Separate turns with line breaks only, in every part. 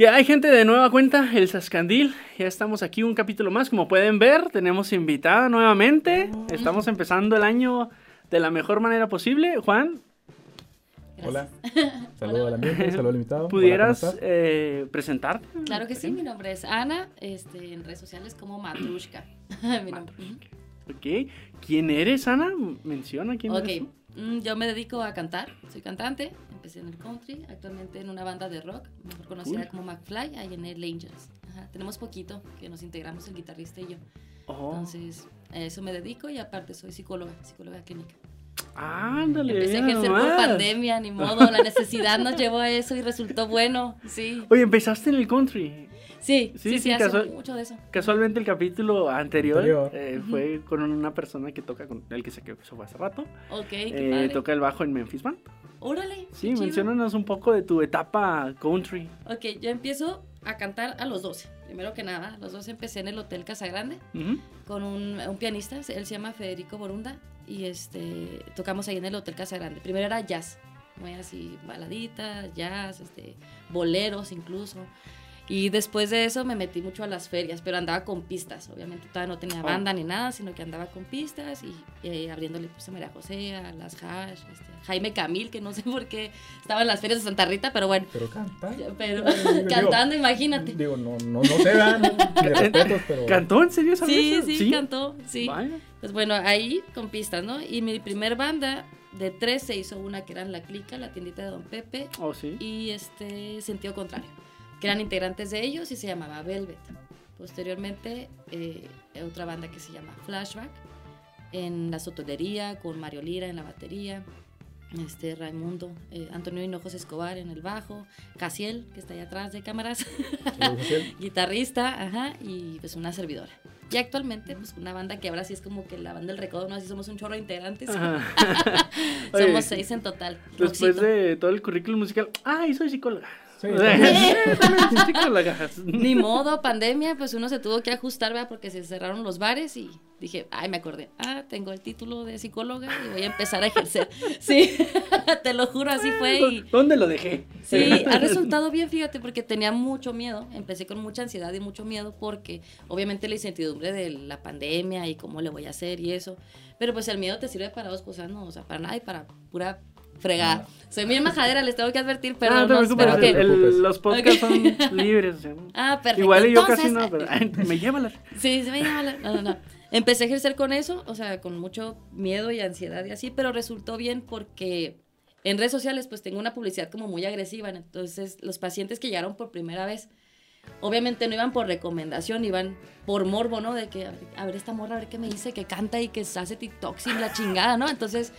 Que hay gente de nueva cuenta, el Sascandil. Ya estamos aquí un capítulo más. Como pueden ver, tenemos invitada nuevamente. Estamos empezando el año de la mejor manera posible. Juan,
Hola. Saludo al ambiente, saludo al invitado.
¿pudieras
Hola, ¿cómo
eh, presentarte?
Claro que sí, mi nombre es Ana, este, en redes sociales como Matrushka. mi nombre. Ujú.
Ok. ¿Quién eres, Ana? Menciona quién
Ok,
eres. tú.
Mm, yo me dedico a cantar, soy cantante, empecé en el country, actualmente en una banda de rock, mejor conocida
Cool.
como McFly, ahí en el Angels. Ajá, tenemos poquito que nos integramos el guitarrista y yo.
Oh.
Entonces, a eso me dedico y aparte soy psicóloga, psicóloga clínica.
Ándale,
Empecé a ejercer por pandemia, ni modo, la necesidad nos llevó a eso y resultó bueno, sí.
Oye, empezaste en el country.
Sí,
Sí,
sí, hace mucho de eso.
Casualmente el capítulo anterior,
Anterior.
eh, fue con una persona que toca con el que se quedó eso fue hace rato.
Ok, qué
Eh,
padre.
toca el bajo en Memphis Band.
Órale.
Sí,
qué chido.
menciónanos un poco de tu etapa country.
Ok, yo empiezo a cantar a los 12. Primero que nada, a los 12 empecé en el Hotel Casagrande
Ujú.
con un, un pianista, él se llama Federico Borunda, y este, tocamos ahí en el Hotel Casagrande. Primero era jazz, muy así, baladitas, jazz, este, boleros incluso. Y después de eso me metí mucho a las ferias, pero andaba con pistas. Obviamente todavía no tenía
Oh.
banda ni nada, sino que andaba con pistas y eh, abriéndole pues, a María José, a las Hash, este, Jaime Camil, que no sé por qué estaba en las ferias de Santa Rita, pero bueno.
Pero canta.
Pero
Digo,
cantando, imagínate.
Digo, no, no, no se respetos, pero.
¿Cantó en serio esa
Sí,
vez?
sí, cantó, sí.
Vaya.
Pues bueno, ahí con pistas, ¿no? Y mi primer banda de tres se hizo una que eran La Clica, la tiendita de Don Pepe
Oh, sí.
y este Sentido Contrario, que eran integrantes de ellos y se llamaba Velvet. Posteriormente, eh, otra banda que se llama Flashback, en la sotonería, con Mario Lira en la batería, este Raimundo, eh, Antonio Hinojos Escobar en el bajo, Casiel, que está ahí atrás de cámaras, guitarrista, ajá, y pues una servidora. Y actualmente, pues una banda que ahora sí es como que la banda del recodo, ¿no? Así somos un chorro de integrantes.
Oye,
Somos seis en total.
Después
Roxito.
de todo el currículum musical, ¡ay, soy psicóloga!
Sí.
Ni modo, pandemia, pues uno se tuvo que ajustar, ¿verdad? Porque se cerraron los bares y dije, ay, me acordé, ah, tengo el título de psicóloga y voy a empezar a ejercer. Sí, te lo juro, así fue y...
¿Dónde lo dejé?
Sí, ha resultado bien, fíjate, porque tenía mucho miedo. Empecé con mucha ansiedad y mucho miedo porque obviamente la incertidumbre de la pandemia y cómo le voy a hacer y eso. Pero pues el miedo te sirve para dos cosas, ¿no? O sea, para nada y para pura fregada. Soy muy majadera, les tengo que advertir, pero
Ah, no el-
que...
el- los podcasts son libres. o sea,
Ah, perfecto.
Igual y yo casi
Entonces,
no, pero ay, me lleva la...
Sí, se me llama la- No, no, no. Empecé a ejercer con eso, o sea, con mucho miedo y ansiedad y así, pero resultó bien porque en redes sociales pues tengo una publicidad como muy agresiva, entonces los pacientes que llegaron por primera vez, obviamente no iban por recomendación, iban por morbo, ¿no? De que, a ver, a ver esta morra, a ver qué me dice, que canta y que hace TikToks y la chingada, ¿no? Entonces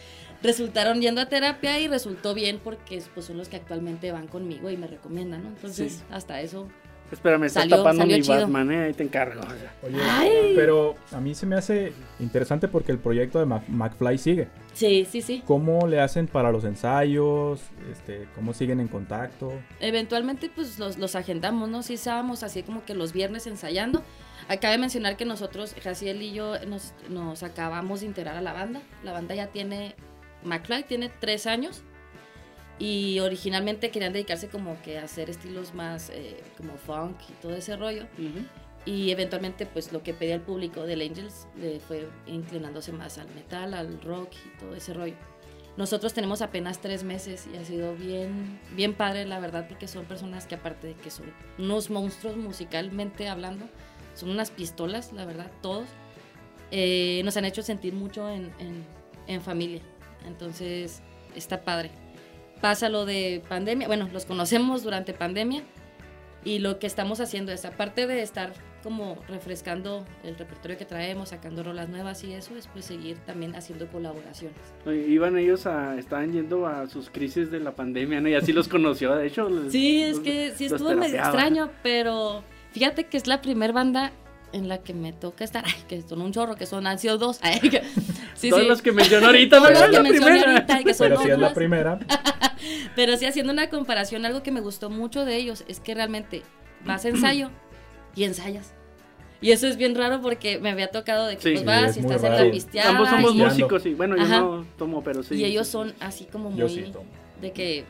resultaron yendo a terapia y resultó bien porque pues son los que actualmente van conmigo y me recomiendan, ¿no? Entonces
Sí.
hasta eso
Espérame, estás
Salió-
tapando
salió
mi
chido.
Batman, ¿eh? Ahí te encargo.
Oye,
Ay.
pero a mí se me hace interesante porque el proyecto de Mac- McFly sigue.
Sí, sí, sí.
¿Cómo le hacen para los ensayos? Este, ¿Cómo siguen en contacto?
Eventualmente pues los, los agendamos, ¿no? Sí estábamos así como que los viernes ensayando. Acaba de mencionar que nosotros, Jaciel y yo, nos, nos acabamos de integrar a la banda. La banda ya tiene, McFly tiene tres años y originalmente querían dedicarse como que a hacer estilos más eh, como funk y todo ese rollo.
Ujú.
Y eventualmente pues lo que pedía el público del Angels le fue inclinándose más al metal, al rock y todo ese rollo. Nosotros tenemos apenas tres meses y ha sido bien, bien padre, la verdad, porque son personas que aparte de que son unos monstruos musicalmente hablando, son unas pistolas, la verdad, todos, eh, nos han hecho sentir mucho en, en- en familia. Entonces, está padre. Pasa lo de pandemia, bueno, los conocemos durante pandemia y lo que estamos haciendo es, aparte de estar como refrescando el repertorio que traemos, sacando rolas nuevas y eso, es pues seguir también haciendo colaboraciones.
Iban ellos a, estaban yendo a sus crisis de la pandemia, ¿no? Y así los conoció, de hecho.
Sí, es que sí estuvo medio extraño, pero fíjate que es la primer banda en la que me toca estar, ay, que son un chorro, que son, han sido dos, ay, que- sí,
Todos
sí,
los que mencionó ahorita,
que
la primera.
ahorita y que son
Pero si es la primera,
pero sí haciendo una comparación, algo que me gustó mucho de ellos es que realmente vas a ensayo y ensayas. Y eso es bien raro porque me había tocado de que
Sí.
pues
Sí,
vas
es
y estás en
raro.
la pisteada
Ambos somos
y,
músicos, sí. Bueno, yo
Ajá.
no tomo, pero sí.
y ellos
sí,
son así como muy
yo sí tomo.
de que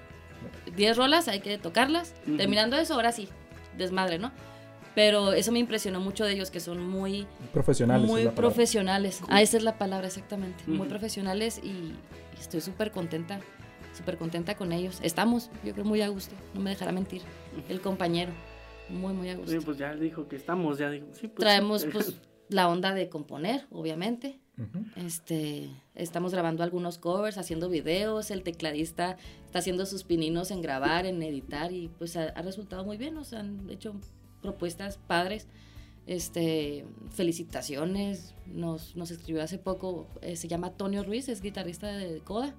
10 rolas hay que tocarlas.
Ujú.
Terminando eso, ahora sí, desmadre, ¿no? Pero eso me impresionó mucho de ellos, que son muy
Profesionales.
muy profesionales. Ah, esa es la palabra, exactamente. Muy profesionales y, y estoy súper contenta, súper contenta con ellos. Estamos, yo creo, muy a gusto, no me dejará mentir. El compañero, muy, muy a gusto.
Sí, pues ya dijo que estamos, ya dijo. Sí, pues,
Traemos
sí.
pues la onda de componer, obviamente. Este, estamos grabando algunos covers, haciendo videos, el tecladista está haciendo sus pininos en grabar, en editar y pues ha, ha resultado muy bien, nos han hecho propuestas padres. Este, felicitaciones, nos, nos escribió hace poco, eh, se llama Tonio Ruiz, es guitarrista de Coda.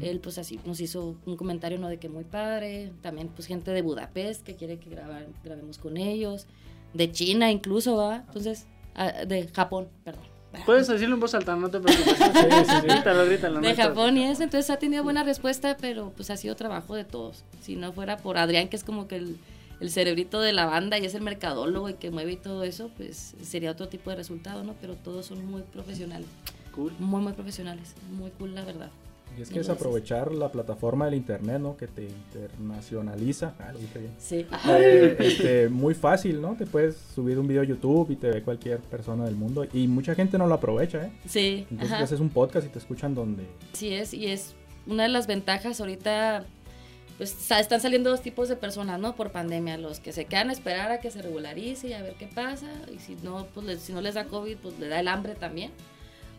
Él pues así nos hizo un comentario no de que muy padre, también pues gente de Budapest que quiere que grabar, grabemos con ellos, de China incluso, ¿va? Entonces, ah, de Japón, perdón.
Puedes decirlo en voz alta, no te preocupes.
sí, sí.
Grítalo, grítalo. no
de
estás-
Japón y eso, entonces ha tenido buena respuesta, pero pues ha sido trabajo de todos. Si no fuera por Adrián, que es como que el, el cerebrito de la banda y es el mercadólogo y que mueve y todo eso, pues sería otro tipo de resultado, ¿no? Pero todos son muy profesionales,
Cool.
muy, muy profesionales, muy cool, la verdad.
Y es que es aprovechar la plataforma del internet, ¿no? Que te internacionaliza. Ah, lo dije bien.
Sí.
Eh, este, muy fácil, ¿no? Te puedes subir un video a YouTube y te ve cualquier persona del mundo. Y mucha gente no lo aprovecha, ¿eh?
Sí,
Entonces haces un podcast y te escuchan donde...
Sí es, y es una de las ventajas ahorita, pues están saliendo dos tipos de personas, ¿no? Por pandemia, los que se quedan a esperar a que se regularice y a ver qué pasa, y si no, pues les- si no les da COVID, pues le da el hambre también.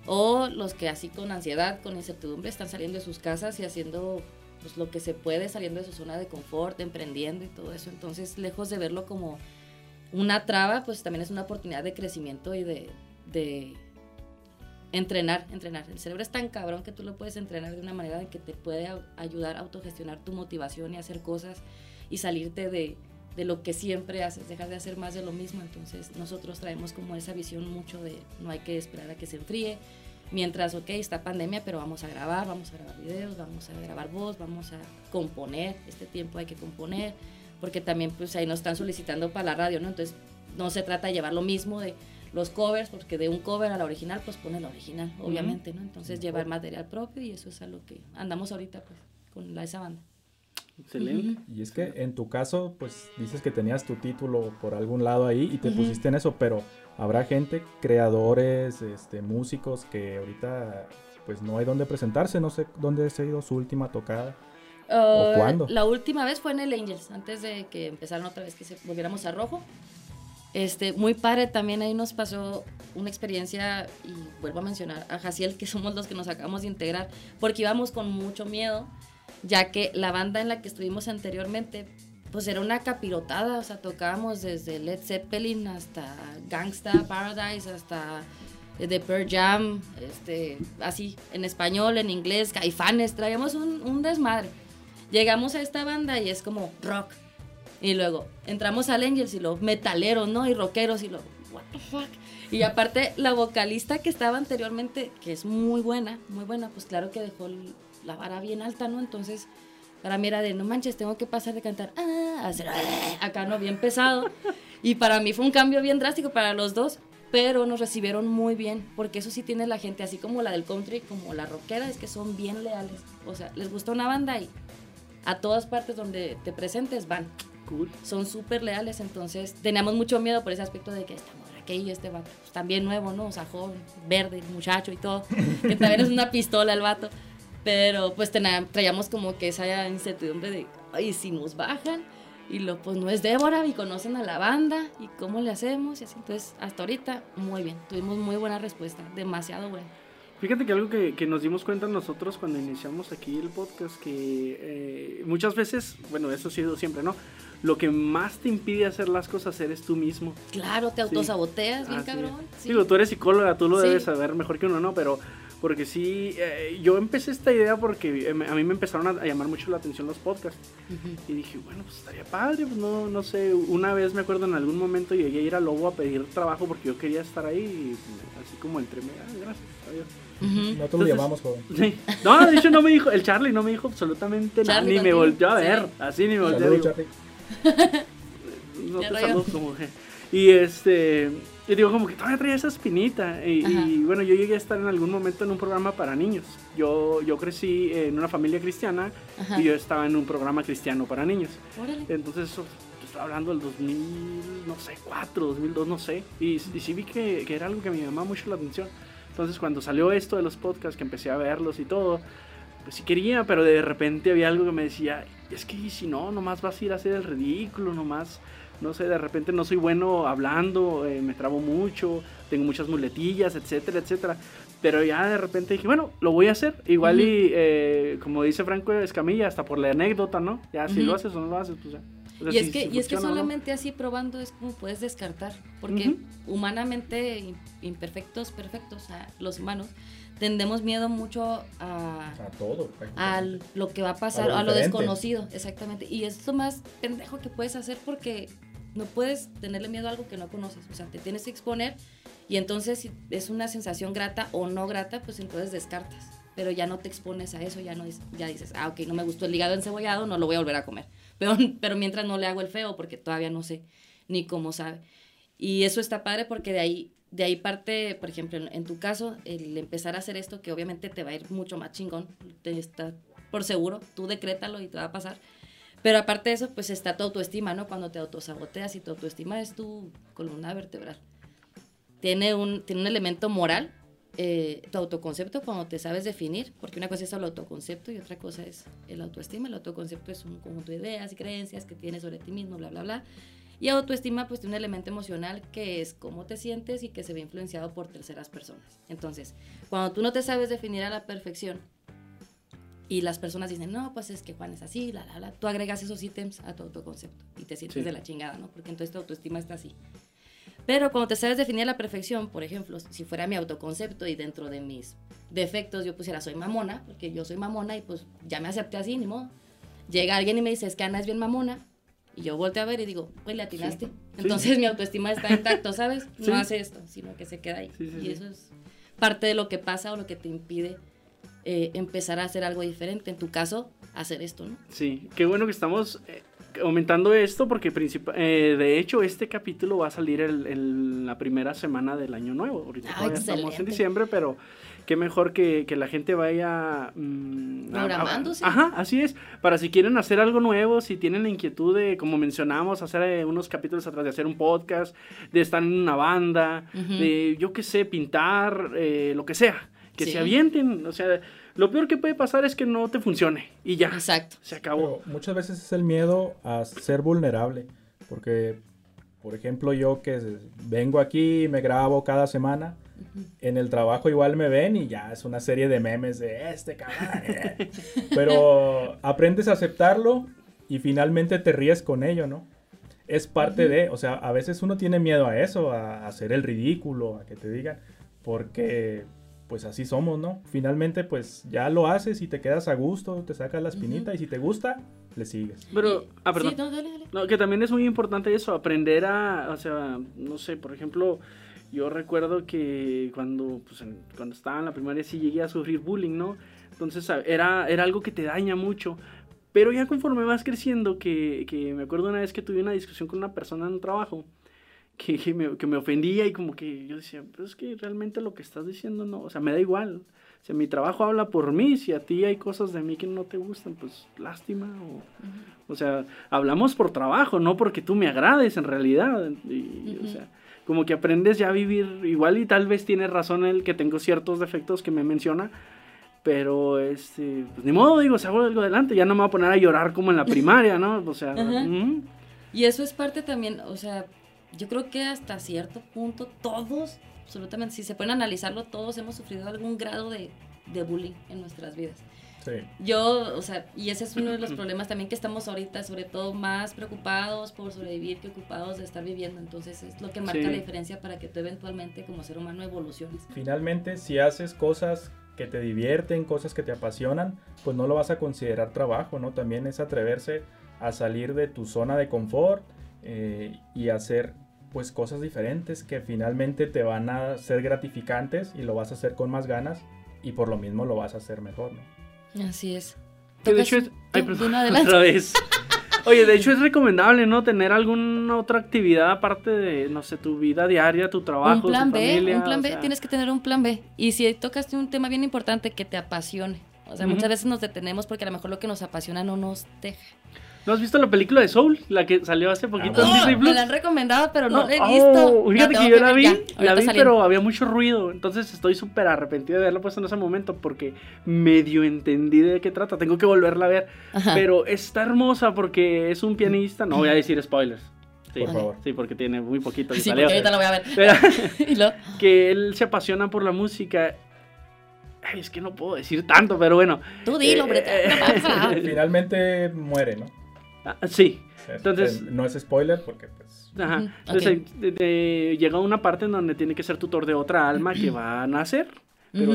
O los que así con ansiedad, con incertidumbre, están saliendo de sus casas y haciendo pues, lo que se puede, saliendo de su zona de confort, emprendiendo y todo eso. Entonces, lejos de verlo como una traba, pues también es una oportunidad de crecimiento y de entrenar, entrenar. El cerebro es tan cabrón que tú lo puedes entrenar de una manera de que te puede ayudar a autogestionar tu motivación y hacer cosas y salirte de, de lo que siempre haces, dejar de hacer más de lo mismo. Entonces nosotros traemos como esa visión mucho de no hay que esperar a que se enfríe. Mientras, ok, está pandemia, pero vamos a grabar, vamos a grabar videos, vamos a grabar voz, vamos a componer. Este tiempo hay que componer, porque también pues ahí nos están solicitando para la radio, ¿no? Entonces no se trata de llevar lo mismo de los covers, porque de un cover a la original, pues pone la original, obviamente, ¿no? Entonces llevar material propio y eso es a lo que andamos ahorita, pues, con la, esa banda.
Excelente.
Y es que en tu caso, pues dices que tenías tu título por algún lado ahí y te
Ujú.
pusiste en eso, pero habrá gente, creadores, este, músicos que ahorita pues no hay dónde presentarse, no sé dónde se ha ido su última tocada.
Uh,
cuándo?
La última vez fue en el Angels, antes de que empezaran otra vez que se volviéramos a rojo. Este, muy padre, también ahí nos pasó una experiencia, y vuelvo a mencionar a Jaciel, que somos los que nos acabamos de integrar, porque íbamos con mucho miedo, ya que la banda en la que estuvimos anteriormente, pues era una capirotada, o sea, tocábamos desde Led Zeppelin hasta Gangsta Paradise, hasta eh, The Pearl Jam, este, así, en español, en inglés, caifanes, traíamos un, un desmadre. Llegamos a esta banda y es como rock. Y luego entramos al Angels y los metaleros, ¿no? Y rockeros y lo, what the fuck. Y aparte, la vocalista que estaba anteriormente, que es muy buena, muy buena, pues claro que dejó la vara bien alta, ¿no? Entonces, para mí era de, no manches, tengo que pasar de cantar, ah, a hacer, ah, acá, ¿no? Bien pesado. Y para mí fue un cambio bien drástico para los dos, pero nos recibieron muy bien, porque eso sí tiene la gente, así como la del country, como la rockera, es que son bien leales. O sea, les gusta una banda y a todas partes donde te presentes van
Cool.
son súper leales, entonces teníamos mucho miedo por ese aspecto de que esta morra este vato, pues, también nuevo, ¿no? O sea, joven, verde, muchacho y todo, que también es una pistola el vato, pero pues traíamos como que esa incertidumbre de, ay, si nos bajan, y lo, pues no es Débora, y conocen a la banda, y cómo le hacemos, y así, entonces hasta ahorita, muy bien, tuvimos muy buena respuesta, demasiado buena.
Fíjate que algo que, que nos dimos cuenta nosotros cuando iniciamos aquí el podcast, que eh, muchas veces, bueno, eso ha sido siempre, ¿no? Lo que más te impide hacer las cosas eres tú mismo.
Claro, te autosaboteas, bien
Así
cabrón. sí.
Digo, tú eres psicóloga, tú lo
Sí.
debes saber mejor que uno, ¿no? Pero porque sí, eh, yo empecé esta idea porque eh, a mí me empezaron a, llamar mucho la atención los podcasts. Y dije, bueno, pues estaría padre, pues no, no sé, una vez me acuerdo en algún momento llegué a ir a Lobo a pedir trabajo porque yo quería estar ahí y así como entre medio, ah, gracias, adiós.
Nosotros
Entonces-
lo llamamos joven.
Sí. No, de hecho no me dijo, el Charlie no me dijo absolutamente nada, ni me volvió a ver,
Sí.
así ni me volvió a ver. No te saludo como. Y este, yo digo como que todavía traía esa espinita. Y, y, bueno, yo llegué a estar en algún momento en un programa para niños. Yo, yo crecí en una familia cristiana y yo estaba en un programa cristiano para niños. Entonces, eso, estaba hablando del 2000, no sé, 4, 2002, no sé. Y, y sí vi que, que, era algo que me llamaba mucho la atención. Entonces, cuando salió esto de los podcasts, que empecé a verlos y todo, pues sí quería, pero de repente había algo que me decía, es que si no, nomás vas a ir a hacer el ridículo, nomás no sé, de repente no soy bueno hablando, eh, me trabo mucho, tengo muchas muletillas, etcétera, etcétera. Pero ya de repente dije, bueno, lo voy a hacer. Igual y, eh, como dice Franco Escamilla, hasta por la anécdota, ¿no? Ya, si lo haces o no lo haces, pues ya.
y, es que, y es que solamente así probando es como puedes descartar, porque humanamente imperfectos, perfectos, o sea, los humanos, tendemos miedo mucho a,
a todo,
a lo que va a pasar, a lo, desconocido, exactamente. Y es lo más pendejo que puedes hacer porque no puedes tenerle miedo a algo que no conoces, o sea, te tienes que exponer y entonces si es una sensación grata o no grata, pues entonces descartas, pero ya no te expones a eso, ya no ya dices, ah, ok, no me gustó el hígado encebollado, no lo voy a volver a comer, pero, pero mientras no le hago el feo porque todavía no sé ni cómo sabe. Y eso está padre porque de ahí de ahí parte, por ejemplo, en, tu caso, el empezar a hacer esto, que obviamente te va a ir mucho más chingón, te está por seguro, tú decrétalo y te va a pasar. Pero aparte de eso, pues está tu autoestima, ¿no? Cuando te autosaboteas y tu autoestima es tu columna vertebral. Tiene un, tiene un elemento moral, eh, tu autoconcepto, cuando te sabes definir, porque una cosa es el autoconcepto y otra cosa es el autoestima. El autoconcepto es un conjunto de ideas y creencias que tienes sobre ti mismo, bla, bla, bla. Y autoestima pues tiene un elemento emocional que es cómo te sientes y que se ve influenciado por terceras personas. Entonces, cuando tú no te sabes definir a la perfección y las personas dicen, no, pues es que Juan es así, la, la, la, tú agregas esos ítems a tu autoconcepto y te sientes de la chingada, ¿no? Porque entonces tu autoestima está así. Pero cuando te sabes definir a la perfección, por ejemplo, si fuera mi autoconcepto y dentro de mis defectos yo pusiera soy mamona, porque yo soy mamona y pues ya me acepté así, ni modo. Llega alguien y me dice, es que Ana es bien mamona, y yo volteo a ver y digo, pues le atinaste. Entonces mi autoestima está intacto, ¿sabes? No hace esto, sino que se queda ahí. y eso es parte de lo que pasa o lo que te impide eh, empezar a hacer algo diferente. En tu caso, hacer esto, ¿no?
Sí, qué bueno que estamos eh, aumentando esto porque eh, de hecho este capítulo va a salir en la primera semana del año nuevo. Ahorita ah, estamos en diciembre, pero qué mejor que, que la gente vaya...
Mm, Programándose.
ajá, así es. Para si quieren hacer algo nuevo, si tienen la inquietud de, como mencionamos, hacer eh, unos capítulos atrás, de hacer un podcast, de estar en una banda, de, yo qué sé, pintar, eh, lo que sea. Que se avienten, o sea... Lo peor que puede pasar es que no te funcione y ya.
Exacto.
Se acabó.
muchas veces es el miedo a ser vulnerable. Porque, por ejemplo, yo que vengo aquí y me grabo cada semana, en el trabajo igual me ven y ya es una serie de memes de este cabrón. Eh". Pero aprendes a aceptarlo y finalmente te ríes con ello, ¿no? Es parte de, o sea, a veces uno tiene miedo a eso, a hacer el ridículo, a que te digan, porque pues así somos, ¿no? Finalmente pues ya lo haces y te quedas a gusto, te sacas la espinita y si te gusta, le sigues.
Pero, ah, perdón. no, que también es muy importante eso, aprender a, o sea, no sé, por ejemplo, yo recuerdo que cuando, pues, cuando estaba en la primaria sí llegué a sufrir bullying, ¿no? Entonces era, era algo que te daña mucho. Pero ya conforme vas creciendo, que, que me acuerdo una vez que tuve una discusión con una persona en un trabajo, que, que, me, que me ofendía y como que yo decía, pero es que realmente lo que estás diciendo no, o sea, me da igual. O sea, mi trabajo habla por mí, si a ti hay cosas de mí que no te gustan, pues lástima. O, o sea, hablamos por trabajo, no porque tú me agrades en realidad. Y, O sea, como que aprendes ya a vivir igual y tal vez tiene razón el que tengo ciertos defectos que me menciona, pero este, pues ni modo, digo, se hago algo adelante, ya no me voy a poner a llorar como en la primaria, ¿no? O sea,
y eso es parte también, o sea, yo creo que hasta cierto punto todos, absolutamente, si se pueden analizarlo, todos hemos sufrido algún grado de, de bullying en nuestras vidas. Yo, o sea, y ese es uno de los problemas también que estamos ahorita, sobre todo más preocupados por sobrevivir que ocupados de estar viviendo. Entonces es lo que marca la diferencia para que tú eventualmente como ser humano evoluciones.
Finalmente, si haces cosas que te divierten, cosas que te apasionan, pues no lo vas a considerar trabajo, ¿no? También es atreverse a salir de tu zona de confort eh, y hacer pues cosas diferentes que finalmente te van a ser gratificantes y lo vas a hacer con más ganas y por lo mismo lo vas a hacer mejor, ¿no?
Así es.
Que de hecho, otra vez. Oye, de hecho es recomendable, ¿no? Tener alguna otra actividad aparte de, no sé, tu vida diaria, tu trabajo,
un plan
tu
B,
familia,
un plan B,
sea,
tienes que tener un plan B. Y si tocaste un tema bien importante que te apasione. O sea, muchas veces nos detenemos porque a lo mejor lo que nos apasiona no nos deja.
¿No has visto la película de Soul? La que salió hace poquito en
No,
Disney
me la han recomendado, pero no,
No,
la he
oh,
visto.
fíjate que yo la vi,
ya,
la vi, pero había mucho ruido. Entonces estoy súper arrepentido de haberla puesto en ese momento porque medio entendí de qué trata. Tengo que volverla a ver.
Ajá.
Pero está hermosa porque es un pianista. No voy a decir spoilers. Sí,
Por favor.
sí, porque tiene muy poquito
Sí, porque ahorita la voy a ver.
Pero-
y lo,
que él se apasiona por la música. Ay, es que no puedo decir tanto, pero bueno.
tú dilo, hombre.
Eh,
pasa.
Finalmente muere, ¿no?
Ah, sí.
Es-
Entonces-
no es spoiler porque pues
Ajá. Entonces de- de- llega una parte en donde tiene que ser tutor de otra alma que va a nacer. Pero,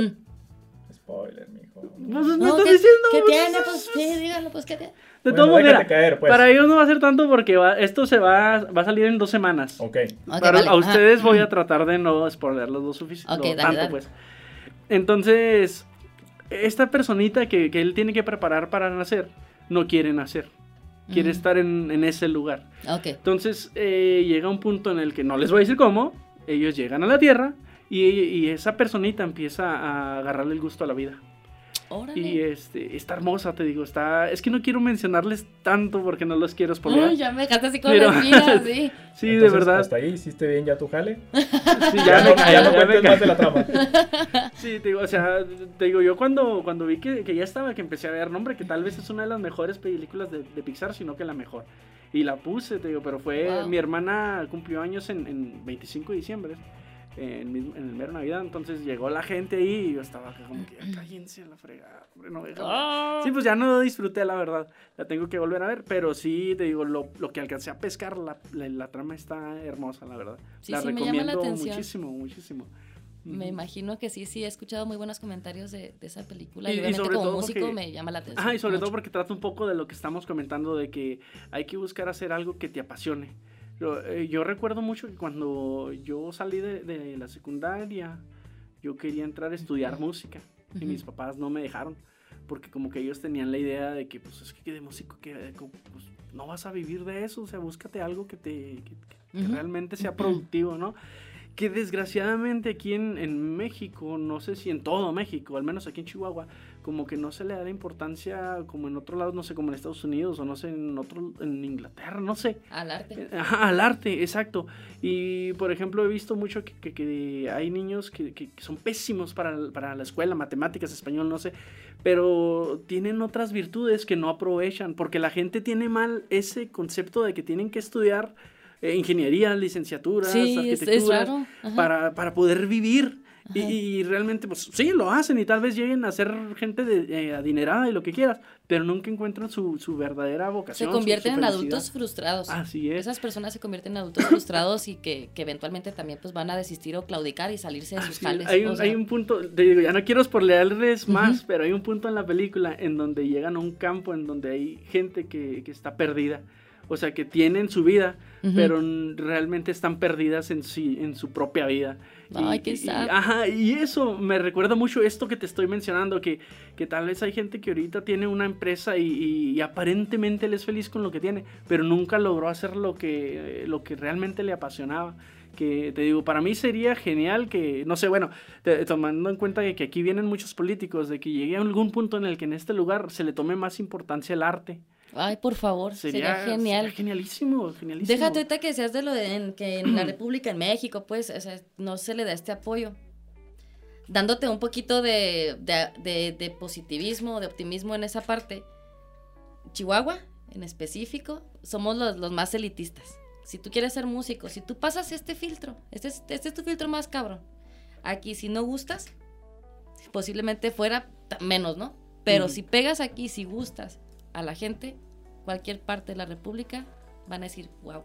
spoiler, mijo.
Pues,
No,
estás
¿qué,
diciendo,
¿qué
pues,
tiene? Pues sí, dígalo, pues qué tiene.
De
Bueno,
todo manera,
caer, pues.
para ellos no va a ser tanto porque va- esto se va, va a salir en dos semanas.
Ok.
Ok,
Para-
vale,
a
ajá.
ustedes voy a tratar de no spoilerlos lo suficiente.
Ok, dale,
tanto,
dale.
pues. Entonces, esta personita que, que él tiene que preparar para nacer, no quiere nacer. Quiere estar en, en ese lugar. Entonces, eh, llega un punto en el que no les voy a decir cómo. Ellos llegan a la Tierra y, y esa personita empieza a agarrarle el gusto a la vida.
Órale.
Y este, está hermosa, te digo, está... Es que no quiero mencionarles tanto porque no los quiero spoilear.
Uy, ya me dejaste así con
Pero-
la espina, sí.
sí, de
Entonces,
verdad.
Hasta ahí hiciste bien ya tu jale.
Sí,
Ya,
ya me
no,
callo,
ya no
ya me
más de la trama.
Sí, te digo, o sea, te digo, yo cuando, cuando vi que, que ya estaba, que empecé a ver, nombre, que tal vez es una de las mejores películas de, de Pixar, sino que la mejor. Y la puse, te digo, pero fue,
Wow.
mi hermana cumplió años en, en 25 de diciembre, en, en el mero Navidad, entonces llegó la gente ahí y yo estaba acá como que, "Ya cállense a la fregada, hombre, no déjame".
Ah.
Sí, pues ya no disfruté, la verdad, la tengo que volver a ver, pero sí, te digo, lo, lo que alcancé a pescar, la, la, la trama está hermosa, la verdad.
Sí,
la
sí, me llama la
recomiendo
atención.
muchísimo, muchísimo.
Me imagino que sí, sí, he escuchado muy buenos comentarios de, de esa película.
Y-
Y,
y
obviamente
sobre
como
todo
músico
porque-
me llama la atención.
Ajá, y sobre todo porque trata un poco de lo que estamos comentando, de que hay que buscar hacer algo que te apasione. Yo, eh, yo recuerdo mucho que cuando yo salí de, de la secundaria, yo quería entrar a estudiar música y
Ujú.
mis papás no me dejaron, porque como que ellos tenían la idea de que, pues es que de músico, que como, pues, no vas a vivir de eso, o sea, búscate algo que te que- que- que
Ujú.
realmente sea productivo, ¿no? Que desgraciadamente aquí en, en México, no sé si en todo México, al menos aquí en Chihuahua, como que no se le da la importancia como en otro lado, no sé, como en Estados Unidos o no sé, en otro, en Inglaterra, no sé.
Al arte.
Ajá, al arte, exacto. Y por ejemplo, he visto mucho que, que- que hay niños que, que- son pésimos para, para la escuela, matemáticas, español, no sé, pero tienen otras virtudes que no aprovechan, porque la gente tiene mal ese concepto de que tienen que estudiar eh, ingeniería, licenciaturas,
Sí, es, es raro. Ajá.
para, para poder vivir. Y, y realmente, pues sí, lo hacen y tal vez lleguen a ser gente de, eh, adinerada y lo que quieras, pero nunca encuentran su, su verdadera
Se
vocación. su-
convierten
su
en
felicidad.
adultos frustrados.
Así es.
Esas personas se convierten en adultos frustrados y que, que eventualmente también pues van a desistir o claudicar y salirse de sus
Así es.
jales.
hay,
o
un,
sea,
hay un punto, te digo, ya no quiero spoilearles más,
Ujú.
pero hay un punto en la película en donde llegan a un campo en donde hay gente que, que está perdida. O sea, que tienen su vida, pero realmente están perdidas en, sí, en su propia vida.
Ay, qué
y,
sad.
ajá, y eso me recuerda mucho esto que te estoy mencionando, que, que tal vez hay gente que ahorita tiene una empresa y, y- y aparentemente él es feliz con lo que tiene, pero nunca logró hacer lo que, lo que realmente le apasionaba. Que te digo, para mí sería genial que, no sé, bueno, te- tomando en cuenta que aquí vienen muchos políticos, de que llegue a algún punto en el que en este lugar se le tome más importancia el arte.
Ay, por favor, sería, genial.
sería genialísimo, genialísimo.
Déjate ahorita que seas de lo de en, que en la República, en México, pues, o sea, no se le da este apoyo. Dándote un poquito de, de, de- de positivismo, de optimismo en esa parte. Chihuahua, en específico, somos los, los más elitistas. Si tú quieres ser músico, si tú pasas este filtro, este es, este es tu filtro más cabrón. Aquí, si no gustas, posiblemente fuera menos, ¿no? Pero si pegas aquí, si gustas a la gente, cualquier parte de la República, van a decir, wow.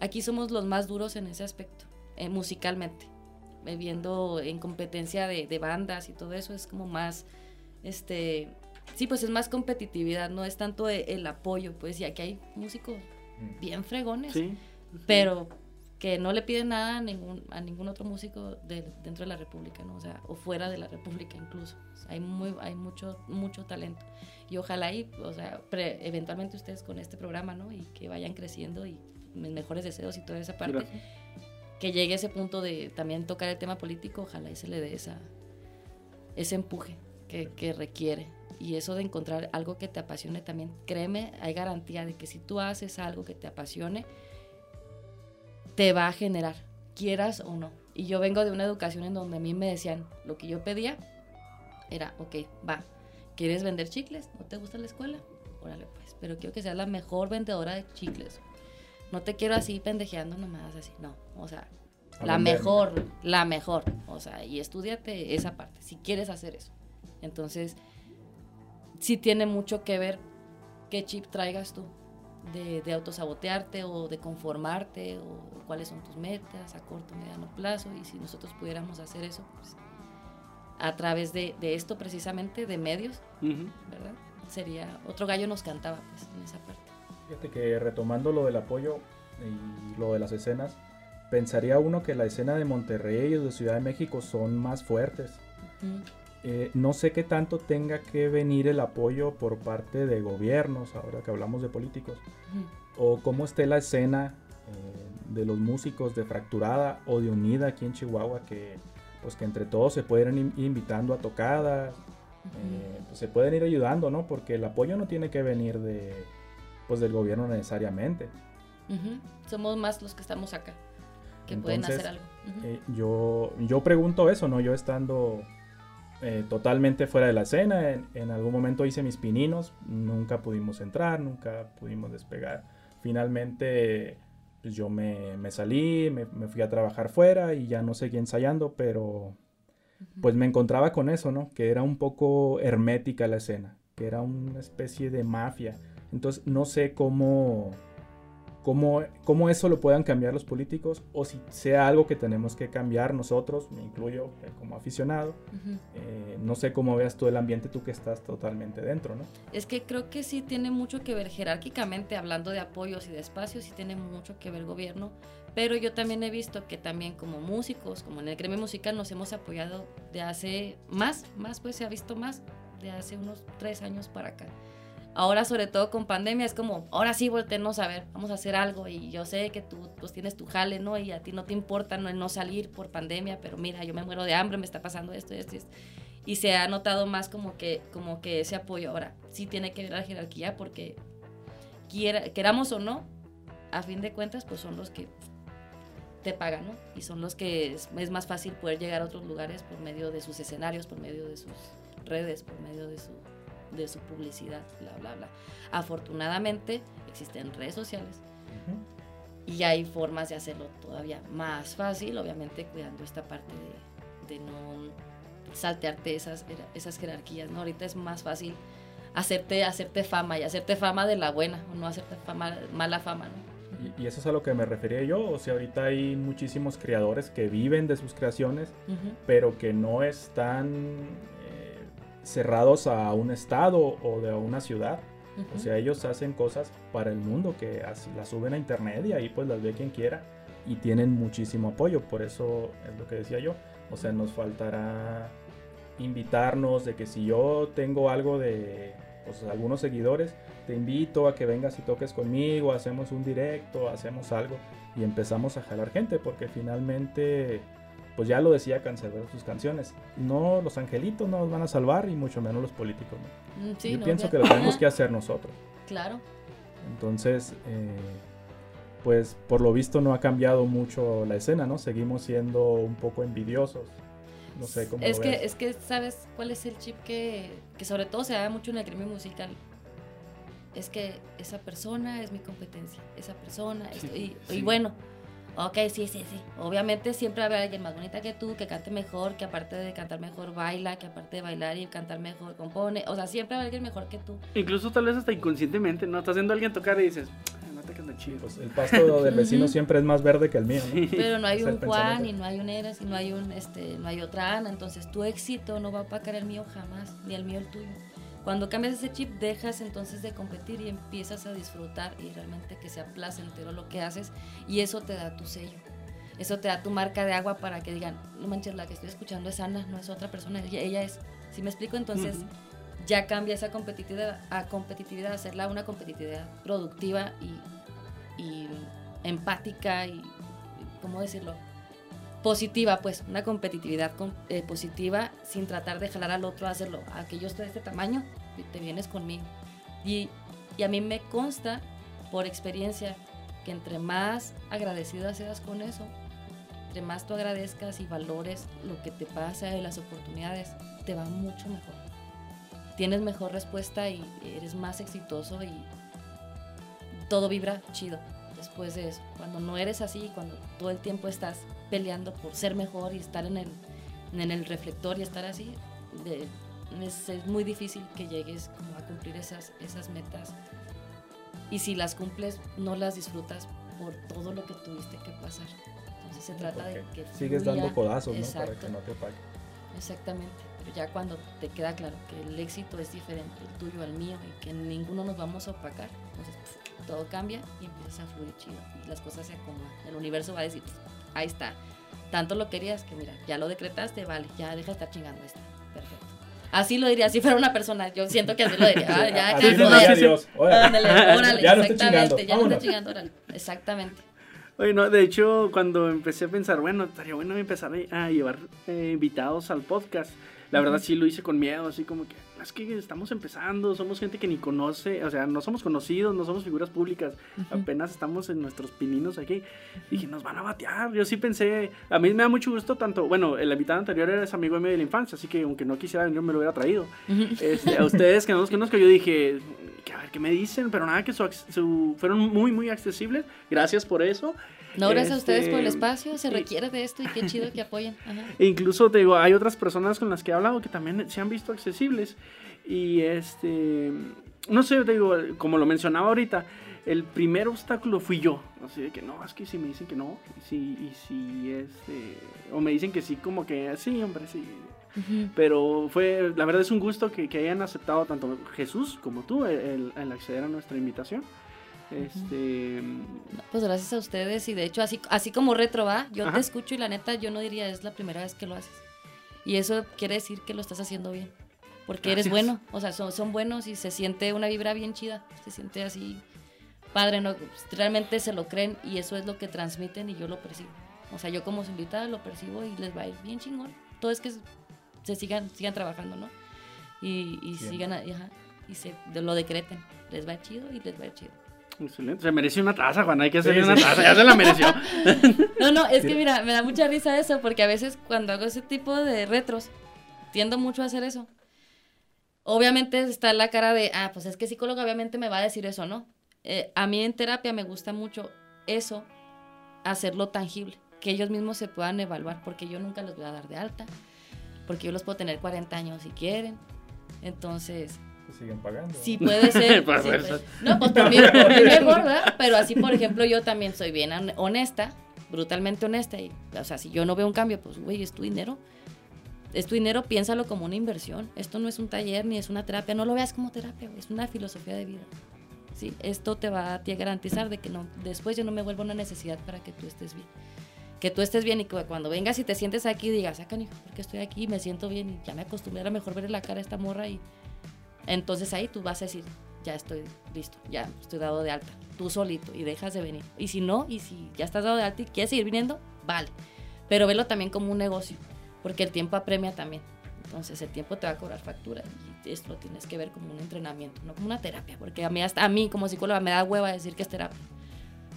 Aquí somos los más duros en ese aspecto, eh, musicalmente. Eh, viendo en competencia de, de bandas y todo eso, es como más, este, sí, pues es más competitividad, no es tanto e- el, apoyo, pues, y aquí hay músicos bien fregones,
Sí.
pero que no le piden nada a ningún, a ningún otro músico de, dentro de la República, ¿no? O sea, o fuera de la República incluso. hay muy, hay mucho, mucho talento. Y ojalá y, o sea, eventualmente ustedes con este programa, ¿no? Y que vayan creciendo y mis mejores deseos y toda esa parte. Que llegue ese punto de también tocar el tema político, ojalá y se le dé esa, ese empuje que, que requiere. Y eso de encontrar algo que te apasione también, créeme, hay garantía de que si tú haces algo que te apasione, te va a generar, quieras o no. Y yo vengo de una educación en donde a mí me decían, lo que yo pedía era, ok, va, ¿quieres vender chicles? ¿No te gusta la escuela? Órale pues, pero quiero que seas la mejor vendedora de chicles. No te quiero así pendejeando nomás, así, no, o sea, la mejor, la mejor, o sea, y estudiate esa parte, si quieres hacer eso. Entonces, sí tiene mucho que ver qué chip traigas tú de, de, autosabotearte o de conformarte o cuáles son tus metas a corto, mediano plazo y si nosotros pudiéramos hacer eso pues, a través de, de, esto precisamente, de medios, ¿verdad? Sería, otro gallo nos cantaba pues, en esa parte.
Fíjate que retomando lo del apoyo y lo de las escenas, pensaría uno que la escena de Monterrey y de Ciudad de México son más fuertes. Eh, no sé qué tanto tenga que venir el apoyo por parte de gobiernos, ahora que hablamos de políticos, o cómo esté la escena eh, de los músicos de Fracturada o de Unida aquí en Chihuahua, que pues que entre todos se pueden ir invitando a tocadas, eh, pues, se pueden ir ayudando, ¿no? Porque el apoyo no tiene que venir de, pues del gobierno necesariamente.
Somos más los que estamos acá, que pueden hacer algo.
yo, yo pregunto eso, ¿no? Yo estando eh, totalmente fuera de la escena. En, algún momento hice mis pininos, nunca pudimos entrar, nunca pudimos despegar. Finalmente pues yo me, me salí, me, me, fui a trabajar fuera y ya no seguí ensayando, pero pues me encontraba con eso, ¿no? Que era un poco hermética la escena, que era una especie de mafia. Entonces no sé cómo cómo, cómo eso lo puedan cambiar los políticos o si sea algo que tenemos que cambiar nosotros, me incluyo eh, como aficionado. Eh, no sé cómo veas tú el ambiente, tú que estás totalmente dentro, ¿no?
Es que creo que sí tiene mucho que ver jerárquicamente, hablando de apoyos y de espacios, sí tiene mucho que ver el gobierno, pero yo también he visto que también como músicos, como en el gremio musical, nos hemos apoyado de hace más, más pues se ha visto más, de hace unos tres años para acá. Ahora, sobre todo con pandemia, es como, ahora sí, voltenos a ver, vamos a hacer algo. Y yo sé que tú pues, tienes tu jale, ¿no? Y a ti no te importa no, no salir por pandemia, pero mira, yo me muero de hambre, me está pasando esto esto esto. Y se ha notado más como que, como que ese apoyo ahora sí tiene que ver la jerarquía porque quiera, queramos o no, a fin de cuentas, pues son los que te pagan, ¿no? Y son los que es, es más fácil poder llegar a otros lugares por medio de sus escenarios, por medio de sus redes, por medio de su de su publicidad, bla, bla, bla. Afortunadamente existen redes sociales y hay formas de hacerlo todavía más fácil, obviamente cuidando esta parte de, no saltearte esas, esas jerarquías, ¿no? Ahorita es más fácil hacerte, hacerte fama y hacerte fama de la buena o no hacerte fama, mala fama, ¿no?
Y, eso es a lo que me refería yo, o sea, ahorita hay muchísimos creadores que viven de sus creaciones, pero que no están cerrados a un estado o de una ciudad. O sea, ellos hacen cosas para el mundo que las suben a internet y ahí pues las ve quien quiera y tienen muchísimo apoyo. Por eso es lo que decía yo. O sea, nos faltará invitarnos de que si yo tengo algo de pues, algunos seguidores, te invito a que vengas y toques conmigo, hacemos un directo, hacemos algo y empezamos a jalar gente porque finalmente pues ya lo decía Cancerbero sus canciones. No, los angelitos no nos van a salvar y mucho menos los políticos. ¿no? Mm, Yo pienso que lo tenemos que hacer nosotros.
Claro.
Entonces, eh, pues por lo visto no ha cambiado mucho la escena, ¿no? Seguimos siendo un poco envidiosos. No sé cómo.
Es que, es que, ¿sabes cuál es el chip que, que sobre todo se da mucho en el crimen musical? Es que esa persona es mi competencia, esa persona, y, y bueno, Ok, sí, sí, sí. Obviamente siempre va a haber alguien más bonita que tú, que cante mejor, que aparte de cantar mejor baila, que aparte de bailar y cantar mejor compone. O sea, siempre va a haber alguien mejor que tú.
Incluso tal vez hasta inconscientemente, ¿no? Estás viendo a alguien tocar y dices, no te canta chido.
Pues el pasto del vecino siempre es más verde que el mío, ¿no?
Pero no hay un Juan, y no hay un Eras, y no hay un, este, no hay otra Ana. Entonces tu éxito no va a opacar el mío jamás, ni el mío el tuyo. Cuando cambias ese chip, dejas entonces de competir y empiezas a disfrutar y realmente que sea placentero lo que haces y eso te da tu sello. eso te da tu marca de agua para que digan, no manches, la que estoy escuchando es Ana, no es otra persona, ella, es. Si me explico, entonces ya cambia esa competitividad a competitividad, hacerla una competitividad productiva y, y empática y, ¿cómo decirlo? Positiva, pues, una competitividad eh, positiva sin tratar de jalar al otro a hacerlo. A que yo estoy de este tamaño, te vienes conmigo. Y, y a mí me consta, por experiencia, que entre más agradecida seas con eso, entre más tú agradezcas y valores lo que te pasa y las oportunidades, te va mucho mejor. Tienes mejor respuesta y eres más exitoso y todo vibra chido después de eso. Cuando no eres así, cuando todo el tiempo estás peleando por ser mejor y estar en el, en el reflector y estar así, es, es, muy difícil que llegues como a cumplir esas, esas metas. Y si las cumples, no las disfrutas por todo lo que tuviste que pasar. Entonces se trata de que...
Sigues dando codazos, ¿no? Para que no te pague.
Exactamente. Pero ya cuando te queda claro que el éxito es diferente, el tuyo al mío, y que ninguno nos vamos a opacar, entonces todo cambia y empiezas a fluir chido. Y las cosas se acomodan. El universo va a decir, ahí está. Tanto lo querías que mira, ya lo decretaste, vale, ya deja de estar chingando, ahí está. Perfecto. Así lo diría si fuera una persona. Yo siento que así lo diría. Ah, ya,
así Dios.
Órale, ya exactamente. ya no estoy chingando, órale. Exactamente.
Oye, no, de hecho, cuando empecé a pensar, bueno, estaría bueno empezar a llevar eh, invitados al podcast, la verdad sí lo hice con miedo, así como que, es que estamos empezando, somos gente que ni conoce, o sea, no somos conocidos, no somos figuras públicas, apenas estamos en nuestros pininos aquí. Dije, nos van a batear. Yo sí pensé, a mí me da mucho gusto tanto, bueno, el invitado anterior era ese amigo mío de la infancia, así que aunque no quisiera venir, me lo hubiera traído. Este, a ustedes que no los conozco, yo dije, que a ver qué me dicen, pero nada, que su, fueron muy, muy accesibles. Gracias por eso.
No, gracias a ustedes por el este, espacio, se requiere de esto y qué chido que apoyen.
E incluso te digo, hay otras personas con las que he hablado que también se han visto accesibles y este, no sé, te digo, como lo mencionaba ahorita, el primer obstáculo fui yo, así de que no, es que si me dicen que no, y si, y si este, o me dicen que sí, como que sí, hombre, sí. Pero fue, la verdad es un gusto que, que hayan aceptado tanto Jesús como tú el, el acceder a nuestra invitación. Este...
Pues gracias a ustedes y de hecho así, así como retro va, yo te escucho y la neta yo no diría es la primera vez que lo haces. Y eso quiere decir que lo estás haciendo bien. Porque eres bueno, o sea, son, son, buenos y se siente una vibra bien chida, se siente así padre, ¿no? realmente se lo creen y eso es lo que transmiten y yo lo percibo. O sea, yo como su invitada lo percibo y les va a ir bien chingón. Todo es que se sigan, sigan trabajando, ¿no? Y, y sigan, y se lo decreten. Les va chido y les va chido.
Excelente. Se mereció una taza, Juan. Hay que hacerle una taza. Ya se la mereció.
no, no, es que mira, me da mucha risa eso, porque a veces cuando hago ese tipo de retros, tiendo mucho a hacer eso. Obviamente está la cara de, ah, pues es que psicólogo obviamente me va a decir eso, ¿no? Eh, a mí en terapia me gusta mucho eso, hacerlo tangible, que ellos mismos se puedan evaluar, porque yo nunca los voy a dar de alta, porque yo los puedo tener 40 años si quieren. Entonces,
siguen pagando.
Sí, puede ser. No, pues también mejor, ¿verdad? Pero así, por ejemplo, yo también soy bien honesta, brutalmente honesta. Y, o sea, si yo no veo un cambio, pues, güey, es tu dinero. Es tu dinero, piénsalo como una inversión. Esto no es un taller ni es una terapia. No lo veas como terapia, güey. Es una filosofía de vida. ¿sí? Esto te va a, garantizar de que no, después yo no me vuelva una necesidad para que tú estés bien. Que tú estés bien y que cuando vengas y te sientes aquí digas, acá, hijo, porque estoy aquí, me siento bien y ya me acostumbré a mejor ver la cara a esta morra y entonces ahí tú vas a decir, ya estoy listo, ya estoy dado de alta, tú solito y dejas de venir. Y si no, y si ya estás dado de alta y quieres seguir viniendo, vale. Pero velo también como un negocio, porque el tiempo apremia también. Entonces el tiempo te va a cobrar factura y esto lo tienes que ver como un entrenamiento, no como una terapia, porque a mí, hasta a mí como psicóloga me da hueva decir que es terapia.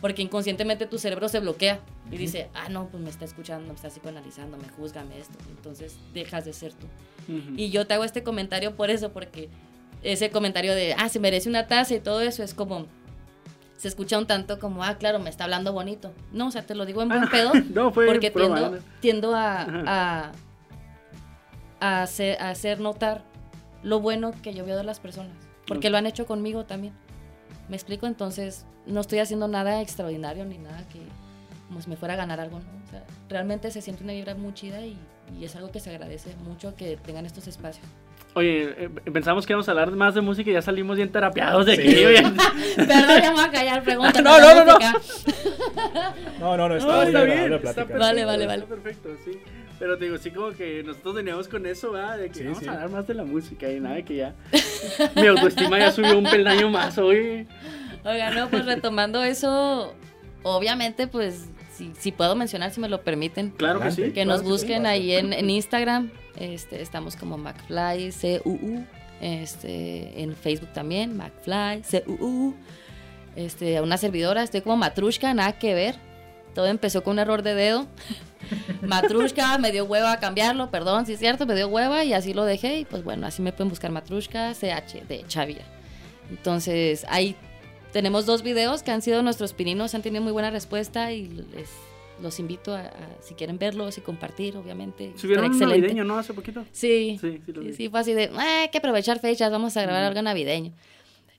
Porque inconscientemente tu cerebro se bloquea y dice, ah, no, pues me está escuchando, me está psicoanalizando, me juzgame esto. Entonces dejas de ser tú. Y yo te hago este comentario por eso, porque ese comentario de, ah, se merece una taza y todo eso es como, se escucha un tanto como, ah, claro, me está hablando bonito. No, o sea, te lo digo en buen pedo, no, fue porque tiendo, tiendo, a, a, hacer, a, hacer, notar lo bueno que yo veo de las personas, porque lo han hecho conmigo también. ¿Me explico? Entonces, no estoy haciendo nada extraordinario ni nada que si me fuera a ganar algo, ¿no? O sea, realmente se siente una vibra muy chida y, y es algo que se agradece mucho que tengan estos espacios.
Oye, eh, pensamos que íbamos a hablar más de música y ya salimos bien terapiados de aquí.
Perdón, ya me voy a callar, pregunta.
no, no, no, no.
No, no, no, está,
está
bien,
Está perfecto,
Vale, vale,
está
vale.
perfecto, sí. Pero te digo, sí como que nosotros veníamos con eso, ¿verdad? De que
Sí,
vamos
sí.
a hablar más de la música y nada, que ya mi autoestima ya subió un peldaño más hoy.
Oiga, no, pues retomando eso, obviamente, pues, si, si puedo mencionar, si me lo permiten,
Claro que sí.
Que
claro
nos
sí.
busquen ahí en, en Instagram. Este, estamos como McFly CUU. Este, en Facebook también, McFly CUU. Este, una servidora, estoy como Matrushka, nada que ver. Todo empezó con un error de dedo. Matrushka, me dio hueva a cambiarlo, perdón, si es cierto, me dio hueva y así lo dejé. Y pues bueno, así me pueden buscar Matrushka CH de Xavier. Entonces, ahí tenemos dos videos que han sido nuestros pininos, han tenido muy buena respuesta y les, los invito a, a, si quieren verlos y compartir, obviamente.
Subieron un
excelente.
navideño, ¿no? Hace poquito.
Sí,
Sí, sí lo
sí, sí, fue así de, "Ah, hay que aprovechar fechas, vamos a grabar algo navideño.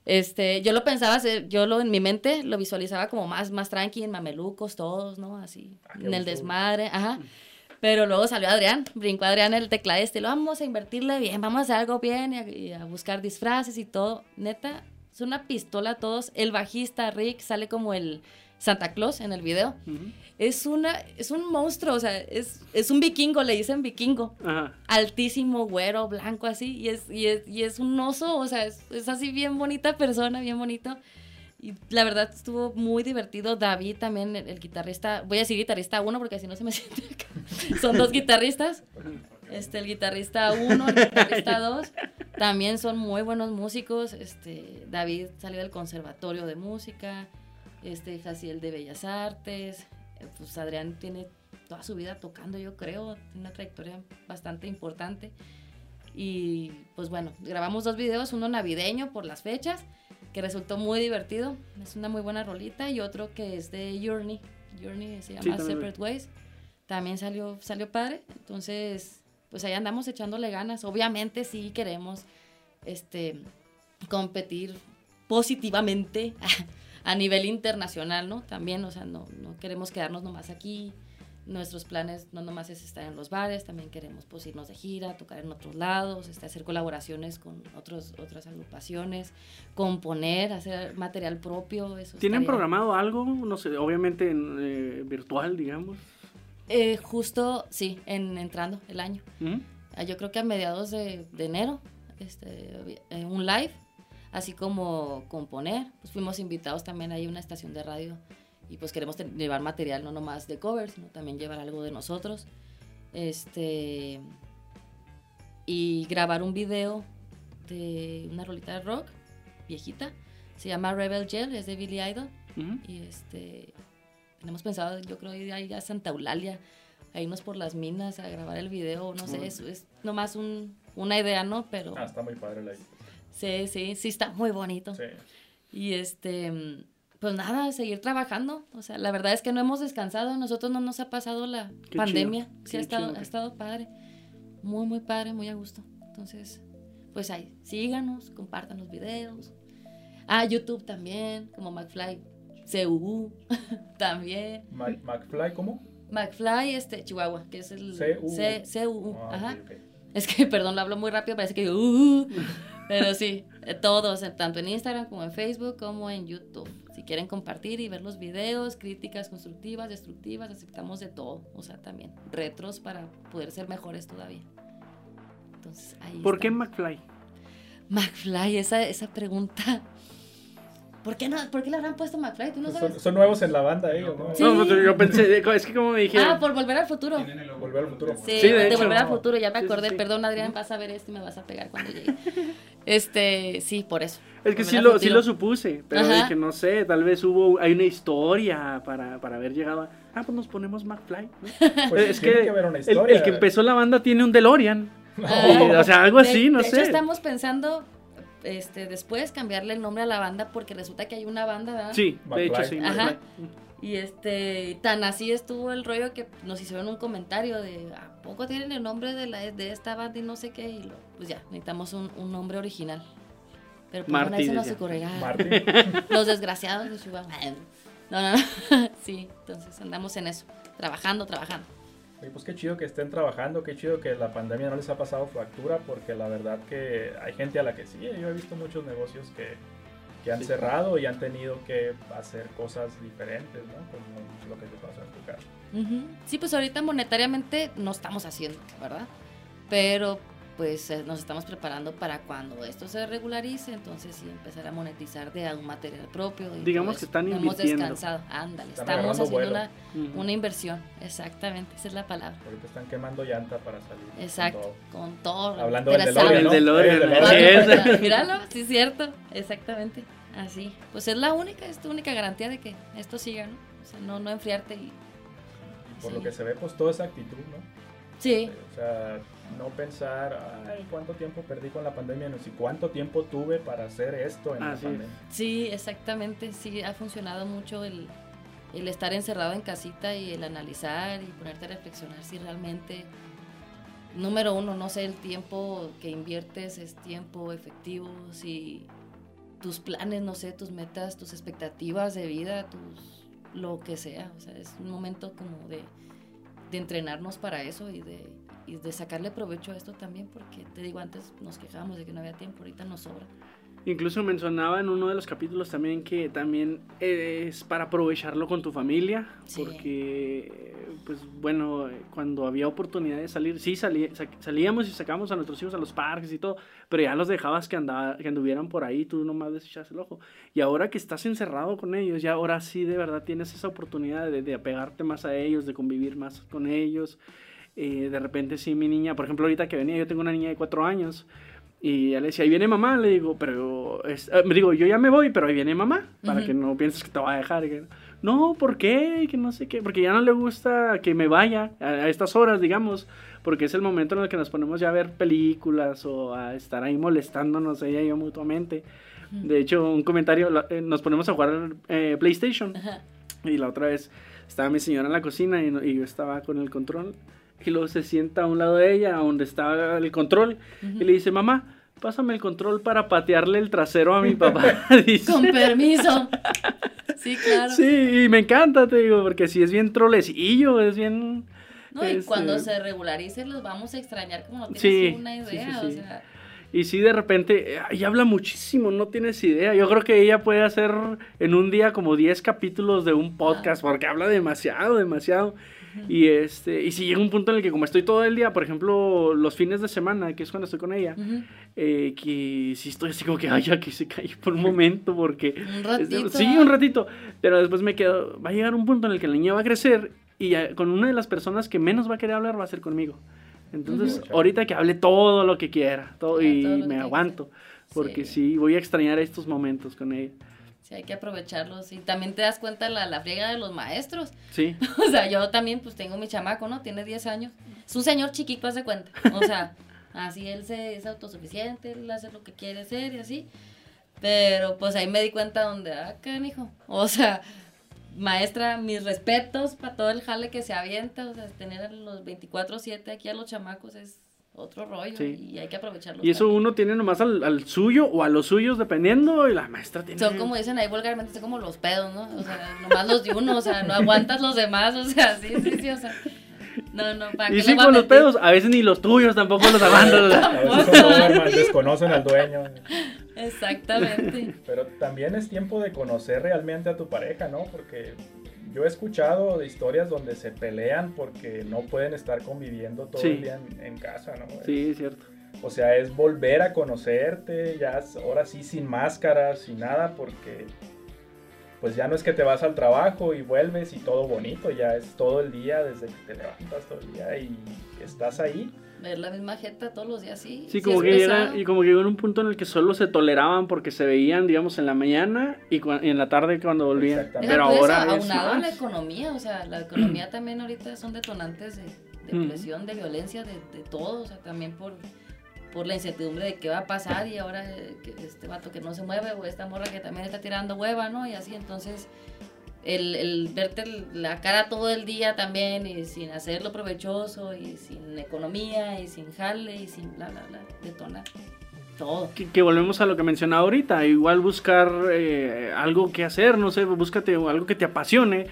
Este, yo lo pensaba hacer, yo lo en mi mente lo visualizaba como más, más tranqui, en mamelucos todos, ¿no? Así,
Ah,
en el desmadre, ajá. Pero luego salió Adrián, brincó Adrián el tecladista y lo vamos a invertirle bien, vamos a hacer algo bien y a, y a buscar disfraces y todo. Neta, es una pistola a todos. El bajista Rick sale como el Santa Claus en el video.
Ujú.
Es una, es un monstruo, o sea, es, es un vikingo, le dicen vikingo
Ajá.
altísimo, güero, blanco así, y es, y es, y es un oso, o sea, es, es así bien bonita persona, bien bonito. Y la verdad estuvo muy divertido. David también, el, el guitarrista, voy a decir guitarrista uno porque así no se me siente acá. Son dos guitarristas. Este, el guitarrista uno, el guitarrista dos, también son muy buenos músicos. Este, David salió del conservatorio de música, este, Jaciel de Bellas Artes, eh, pues Adrián tiene toda su vida tocando, yo creo, tiene una trayectoria bastante importante. Y pues bueno, grabamos dos videos, uno navideño por las fechas, que resultó muy divertido, es una muy buena rolita, y otro que es de Journey, Journey se llama
Sí.
Separate Ways, también salió, salió padre, entonces pues ahí andamos echándole ganas, obviamente sí queremos este, competir positivamente a nivel internacional, ¿no? También, o sea, no, no queremos quedarnos nomás aquí. Nuestros planes no nomás es estar en los bares, también queremos pues, irnos de gira, tocar en otros lados, este, hacer colaboraciones con otros, otras agrupaciones, componer, hacer material propio. Eso
¿Tienen
estaría-
programado algo? No sé, obviamente en, eh, virtual, digamos.
Eh, justo, sí, en, entrando el año. Ah, Yo creo que a mediados de, de enero, este, eh, un live, así como componer. Pues fuimos invitados también ahí a una estación de radio y pues queremos llevar material no nomás de covers, sino también llevar algo de nosotros. Este y grabar un video de una rolita de rock viejita. Se llama Rebel Gel, es de Billy Idol. Y este, tenemos pensado, yo creo, ir ahí a Santa Eulalia, a irnos por las minas a grabar el video, no sé, es, es nomás un, una idea, ¿no? Pero
Ah, está muy padre la
sí, sí, sí está muy bonito.
Sí.
Y este, pues nada, seguir trabajando. O sea, la verdad es que no hemos descansado, nosotros no nos ha pasado la
Qué
pandemia,
chido,
sí
qué
ha estado,
chido.
ha estado padre, muy, muy padre, muy a gusto. Entonces, pues ahí, síganos, compartan los videos. Ah, YouTube también, como McFly, CUU también.
Ma- McFly, ¿cómo?
McFly, este, Chihuahua, que es el
CUU.
C-
Ah,
ajá. Es que, perdón, lo hablo muy rápido, parece que digo, "Uh", pero sí, eh, todos, eh, tanto en Instagram como en Facebook como en YouTube. Si quieren compartir y ver los videos, críticas constructivas, destructivas, aceptamos de todo. O sea, también retros para poder ser mejores todavía. Entonces, ahí
¿Por qué
está.
McFly?
McFly? Esa, esa pregunta. ¿Por qué, no, ¿Por qué le habrán puesto McFly? ¿Tú no sabes?
Son, son nuevos en la banda ellos, ¿no?
Sí.
No, pues, yo pensé, es que como me dijeron.
Ah, por volver al futuro.
Volver al futuro.
Sí,
Sí, de
de,
hecho.
volver al futuro, ya me
Sí, sí,
acordé.
sí.
Perdón, Adrián, vas a ver esto y me vas a pegar cuando llegue. Este, sí, por eso.
Es que
Volver
sí lo,
futuro.
sí lo supuse, pero
Ajá.
dije, no sé, tal vez hubo, hay una historia para, para haber llegado a, ah, pues nos ponemos McFly. ¿no?
Pues
es
tiene
que,
que haber una
el-
historia.
El, que empezó la banda tiene un DeLorean.
Ah.
Y, o sea, algo
De-
así, no
de
sé.
hecho, estamos pensando este, después cambiarle el nombre a la banda porque resulta que hay una banda, ¿verdad?
Sí, de hecho sí.
Ajá. Y este, tan así estuvo el rollo que nos hicieron un comentario de, ¿a poco tienen el nombre de, la, de esta banda y no sé qué? Y lo- pues ya, necesitamos un, un nombre original. Pero pues bueno, ahí se
Martí,
nos.
Martín.
Los desgraciados de Chihuahua. No, no, no. Sí, entonces andamos en eso. Trabajando, trabajando.
Oye, pues qué chido que estén trabajando, qué chido que la pandemia no les ha pasado factura, porque la verdad que hay gente a la que sí, yo he visto muchos negocios que que han cerrado y han tenido que hacer cosas diferentes, ¿no? Como lo que te pasó en tu caso.
Sí, pues ahorita monetariamente no estamos haciendo, ¿verdad? Pero pues eh, nos estamos preparando para cuando esto se regularice, entonces sí empezar a monetizar de algún material propio.
Digamos que están invirtiendo.
Hemos descansado, ándale, estamos haciendo una, una, inversión, exactamente, esa es la palabra.
Ahorita están quemando llanta para salir.
Exacto, con todo.
Hablando del DeLorean, ¿no?
DeLorean.
Míralo, sí es cierto, exactamente, así. Pues es la única, es tu única garantía de que esto siga, ¿no? O sea, no, no enfriarte y...
y por lo que se ve, pues toda esa actitud, ¿no?
Sí.
O sea, no pensar, ay, cuánto tiempo perdí con la pandemia, no sé cuánto tiempo tuve para hacer esto en la pandemia.
Sí, exactamente, sí, ha funcionado mucho el, estar encerrado en casita y el analizar y ponerte a reflexionar si realmente, número uno, no sé, el tiempo que inviertes es tiempo efectivo, si tus planes, no sé, tus metas, tus expectativas de vida, tus lo que sea, o sea, es un momento como de, de entrenarnos para eso y de y de sacarle provecho a esto también, porque te digo, antes nos quejábamos de que no había tiempo, ahorita nos sobra.
Incluso mencionaba en uno de los capítulos también que también es para aprovecharlo con tu familia, porque, pues bueno, cuando había oportunidad de salir, sí salíamos y sacábamos a nuestros hijos a los parques y todo, pero ya los dejabas que, andaba, que anduvieran por ahí, tú nomás desechas el ojo. Y ahora que estás encerrado con ellos, ya ahora sí de verdad tienes esa oportunidad de, de apegarte más a ellos, de convivir más con ellos. Eh, de repente sí mi niña, por ejemplo ahorita que venía, yo tengo una niña de cuatro años y ella le decía, ahí viene mamá, le digo, pero, eh, me digo, yo ya me voy, pero ahí viene mamá, para que no pienses que te va a dejar. no, ¿por qué? Que no sé qué, porque ya no le gusta que me vaya a, estas horas, digamos, porque es el momento en el que nos ponemos ya a ver películas o a estar ahí molestándonos ella y yo mutuamente. De hecho, un comentario, eh, nos ponemos a jugar PlayStation. Y la otra vez estaba mi señora en la cocina y, y yo estaba con el control y luego se sienta a un lado de ella, donde está el control, y le dice, mamá, pásame el control para patearle el trasero a mi papá.
Con permiso. Sí, claro.
Sí, y me encanta, te digo, porque si es bien trolecillo, es bien...
No, y cuando este se regularice los vamos a extrañar como no tienes una idea, o sea...
Y sí, de repente, ella habla muchísimo, no tienes idea. Yo creo que ella puede hacer en un día como 10 capítulos de un podcast, porque habla demasiado, demasiado. Y este, y si llega un punto en el que como estoy todo el día, por ejemplo, los fines de semana, que es cuando estoy con ella, eh, que si estoy así como que, ay, ya que se cae por un momento, porque...
un ratito.
sí, un ratito. Pero después me quedo, va a llegar un punto en el que el niño va a crecer y con una de las personas que menos va a querer hablar va a ser conmigo. Entonces, ahorita que hable todo lo que quiera, todo, y me aguanto, porque sí. voy a extrañar estos momentos con ella.
Sí, hay que aprovecharlos. Y también te das cuenta la, la friega de los maestros.
Sí.
o sea, yo también, pues tengo mi chamaco, ¿no? Tiene 10 años. Es un señor chiquito, hace cuenta. O sea, así él se, es autosuficiente, él hace lo que quiere hacer y así. Pero pues ahí me di cuenta donde, ah, qué hijo. O sea, maestra, mis respetos para todo el jale que se avienta. O sea, tener a los 24-7 aquí a los chamacos es otro rollo y hay que aprovecharlo.
Y eso uno tiene nomás al, al, suyo o a los suyos dependiendo y la maestra tiene...
Son como dicen ahí vulgarmente, son como los pedos, ¿no? O sea, nomás los de uno, o sea, no aguantas los demás, o sea, sí, sí, sí, o sea... No, no, ¿para
Y sí, con los pedos, a veces ni los tuyos tampoco los aguantas.
a veces desconocen al dueño.
Exactamente.
Pero también es tiempo de conocer realmente a tu pareja, ¿no? Porque yo he escuchado de historias donde se pelean porque no pueden estar conviviendo todo el día en, casa, ¿no?
Sí, es cierto.
O sea, es volver a conocerte, ya ahora sí sin máscaras, sin nada, porque pues ya no es que te vas al trabajo y vuelves y todo bonito, ya es todo el día desde que te levantas todo el día y estás ahí
ver la misma jeta todos los días, sí.
Sí, como que llega, y como que llegó en un punto en el que solo se toleraban porque se veían, digamos, en la mañana y, en la tarde cuando volvían.
Pero ahora aunado a la economía, o sea, la economía también ahorita son detonantes de, de presión, de violencia, de, de, todo, o sea, también por, por la incertidumbre de qué va a pasar y ahora que este vato que no se mueve o esta morra que también está tirando hueva, ¿no? Y así, entonces el, el, verte la cara todo el día también y sin hacerlo provechoso y sin economía y sin jale y sin bla, bla, bla, detonar. Todo.
Que, volvemos a lo que mencionaba ahorita, igual buscar eh, algo que hacer, no sé, búscate algo que te apasione,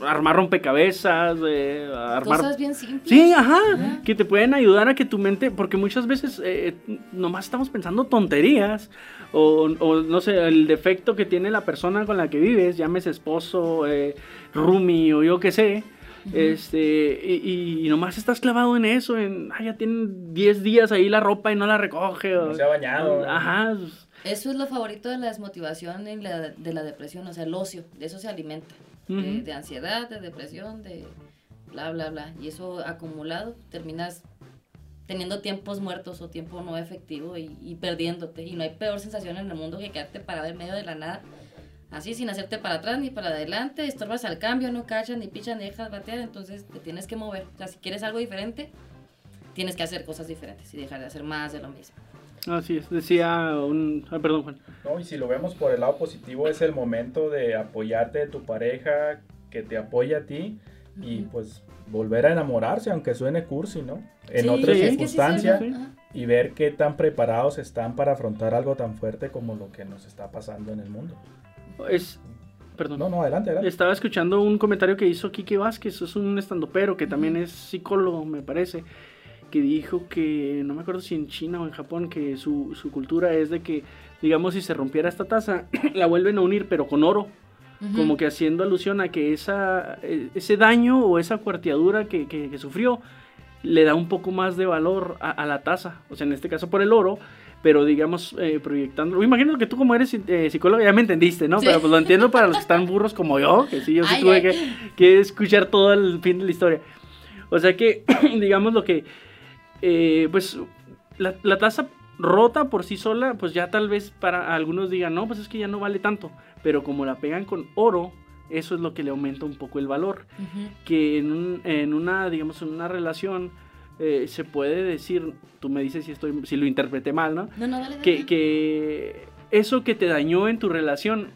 armar rompecabezas, eh, armar...
Cosas bien simples.
Sí, ajá, que te pueden ayudar a que tu mente, porque muchas veces eh, nomás estamos pensando tonterías, o, no sé, el defecto que tiene la persona con la que vives, llames esposo, eh, roomie o yo qué sé, este, y, nomás estás clavado en eso, en, ah, ya tienen 10 días ahí la ropa y no la recoge. O,
no se ha bañado.
Ajá.
Eso es lo favorito de la desmotivación y la, de la depresión, o sea, el ocio, de eso se alimenta. de, ansiedad, de depresión, de bla, bla, bla. Y eso acumulado terminas teniendo tiempos muertos o tiempo no efectivo y, y, perdiéndote. Y no hay peor sensación en el mundo que quedarte parado en medio de la nada así sin hacerte para atrás ni para adelante, estorbas al cambio, no cachas, ni pichas, ni dejas batear, entonces te tienes que mover. O sea, si quieres algo diferente, tienes que hacer cosas diferentes y dejar de hacer más de lo mismo.
Así es, decía un... perdón, Juan.
No, y si lo vemos por el lado positivo, es el momento de apoyarte de tu pareja, que te apoya a ti, y pues volver a enamorarse, aunque suene cursi, ¿no? En otras circunstancias, y ver qué tan preparados están para afrontar algo tan fuerte como lo que nos está pasando en el mundo.
Es. Perdón.
No, no, adelante, adelante.
Estaba escuchando un comentario que hizo Kike Vázquez, es un estandopero que también es psicólogo, me parece, que dijo que, no me acuerdo si en China o en Japón, que su, su cultura es de que, digamos, si se rompiera esta taza, la vuelven a unir, pero con oro. Como que haciendo alusión a que esa, e, ese daño o esa cuarteadura que, que, sufrió le da un poco más de valor a, a la taza. O sea, en este caso por el oro pero digamos, eh, proyectando. Me imagino que tú, como eres eh, psicóloga, ya me entendiste, ¿no? Pero pues lo entiendo para los que están burros como yo, que sí, yo sí tuve Que, escuchar todo el fin de la historia. O sea que, digamos, lo que. Eh, pues la, la taza rota por sí sola, pues ya tal vez para algunos digan, no, pues es que ya no vale tanto. Pero como la pegan con oro, eso es lo que le aumenta un poco el valor. Que en, un, en una, digamos, en una relación eh, se puede decir, tú me dices si, estoy, si lo interpreté mal, ¿no?
No, no, dale,
Que, que eso que te dañó en tu relación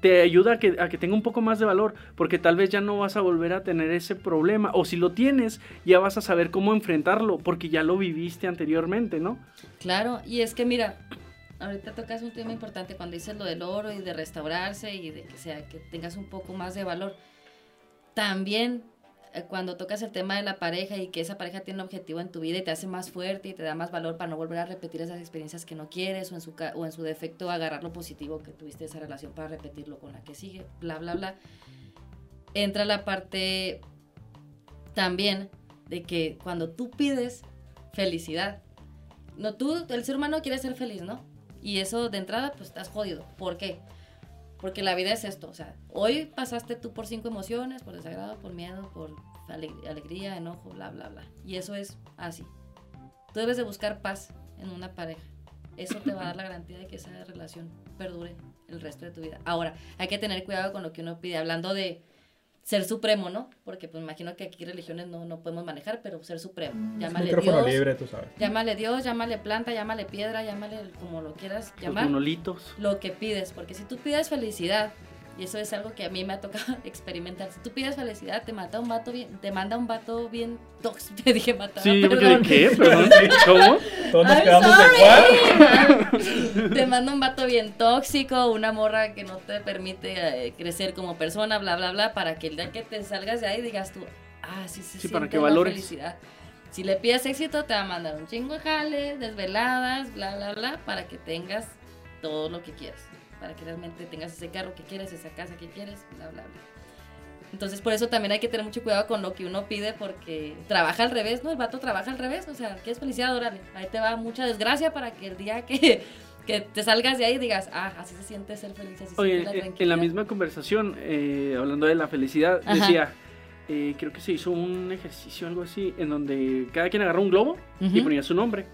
te ayuda a que, a que tenga un poco más de valor, porque tal vez ya no vas a volver a tener ese problema, o si lo tienes, ya vas a saber cómo enfrentarlo, porque ya lo viviste anteriormente, ¿no?
Claro, y es que mira, ahorita tocas un tema importante cuando dices lo del oro y de restaurarse y de que sea que tengas un poco más de valor. También cuando tocas el tema de la pareja y que esa pareja tiene un objetivo en tu vida y te hace más fuerte y te da más valor para no volver a repetir esas experiencias que no quieres o en su, o en su defecto agarrar lo positivo que tuviste esa relación para repetirlo con la que sigue, bla, bla, bla. Entra la parte también de que cuando tú pides felicidad, no tú, el ser humano quiere ser feliz, ¿no? Y eso de entrada, pues estás jodido. ¿Por qué? Porque la vida es esto, o sea, hoy pasaste tú por cinco emociones, por desagrado, por miedo, por alegría, enojo, bla, bla, bla. Y eso es así. Tú debes de buscar paz en una pareja. Eso te va a dar la garantía de que esa relación perdure el resto de tu vida. Ahora, hay que tener cuidado con lo que uno pide, hablando de ser supremo, ¿no? Porque pues imagino que aquí religiones no, no podemos manejar, pero ser supremo. Llámale Dios.
libre, tú sabes.
Llámale Dios, llámale planta, llámale piedra, llámale como lo quieras llamar. Los
monolitos.
Lo que pides, porque si tú pides felicidad, y eso es algo que a mí me ha tocado experimentar. Si tú pides felicidad, te mata un vato bien, te manda un vato bien tóxico. Te dije matar.
Sí, ¿de qué? Perdón, ¿cómo?
Todos nos quedamos de
Te manda un vato bien tóxico, una morra que no te permite eh, crecer como persona, bla, bla, bla, para que el día que te salgas de ahí digas tú, ah, sí, sí, sí,
para que valores.
felicidad. Si le pides éxito, te va a mandar un chingo de jales, desveladas, bla, bla, bla, para que tengas todo lo que quieras para que realmente tengas ese carro que quieres, esa casa que quieres, bla, bla, bla. Entonces, por eso también hay que tener mucho cuidado con lo que uno pide, porque trabaja al revés, ¿no? El vato trabaja al revés, o sea, ¿qué es felicidad? Órale, ahí te va mucha desgracia para que el día que, que te salgas de ahí digas, ah, así se siente ser feliz, así
Oye, la en la misma conversación, eh, hablando de la felicidad, decía, eh, creo que se hizo un ejercicio, algo así, en donde cada quien agarró un globo y ponía su nombre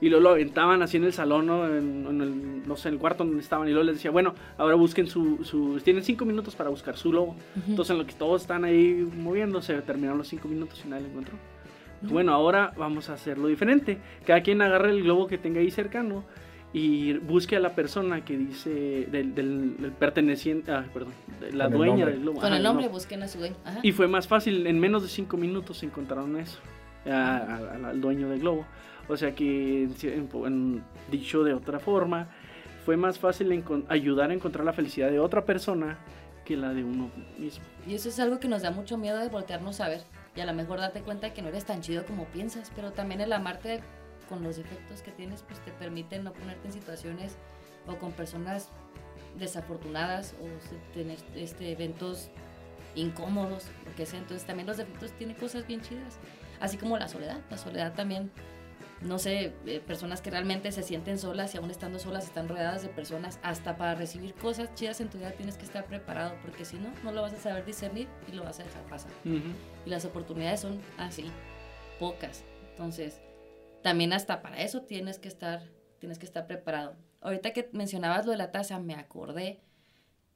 y luego lo aventaban así en el salón, ¿no? En, el, no sé, en el cuarto donde estaban, y luego les decía, bueno, ahora busquen su, su tienen cinco minutos para buscar su lobo. Entonces en lo que todos están ahí moviéndose, terminaron los cinco minutos y nadie lo encontró. Bueno, ahora vamos a hacerlo diferente. Cada quien agarre el globo que tenga ahí cercano y busque a la persona que dice del, del, perteneciente, ah, perdón, la dueña del globo.
Con el nombre busquen a su dueño.
Y fue más fácil, en menos de cinco minutos encontraron eso, al dueño del globo. O sea que, en, dicho de otra forma, fue más fácil ayudar a encontrar la felicidad de otra persona que la de uno mismo.
Y eso es algo que nos da mucho miedo de voltearnos a ver. Y a lo mejor date cuenta que no eres tan chido como piensas, pero también el amarte con los defectos que tienes, pues te permite no ponerte en situaciones o con personas desafortunadas o tener este, eventos incómodos, lo que sea. Entonces también los defectos tienen cosas bien chidas, así como la soledad. La soledad también, no sé, eh, personas que realmente se sienten solas y aún estando solas están rodeadas de personas. Hasta para recibir cosas chidas en tu vida tienes que estar preparado, porque si no, no lo vas a saber discernir y lo vas a dejar pasar. Y las oportunidades son así, pocas. Entonces, también hasta para eso tienes que estar, tienes que estar preparado. Ahorita que mencionabas lo de la taza, me acordé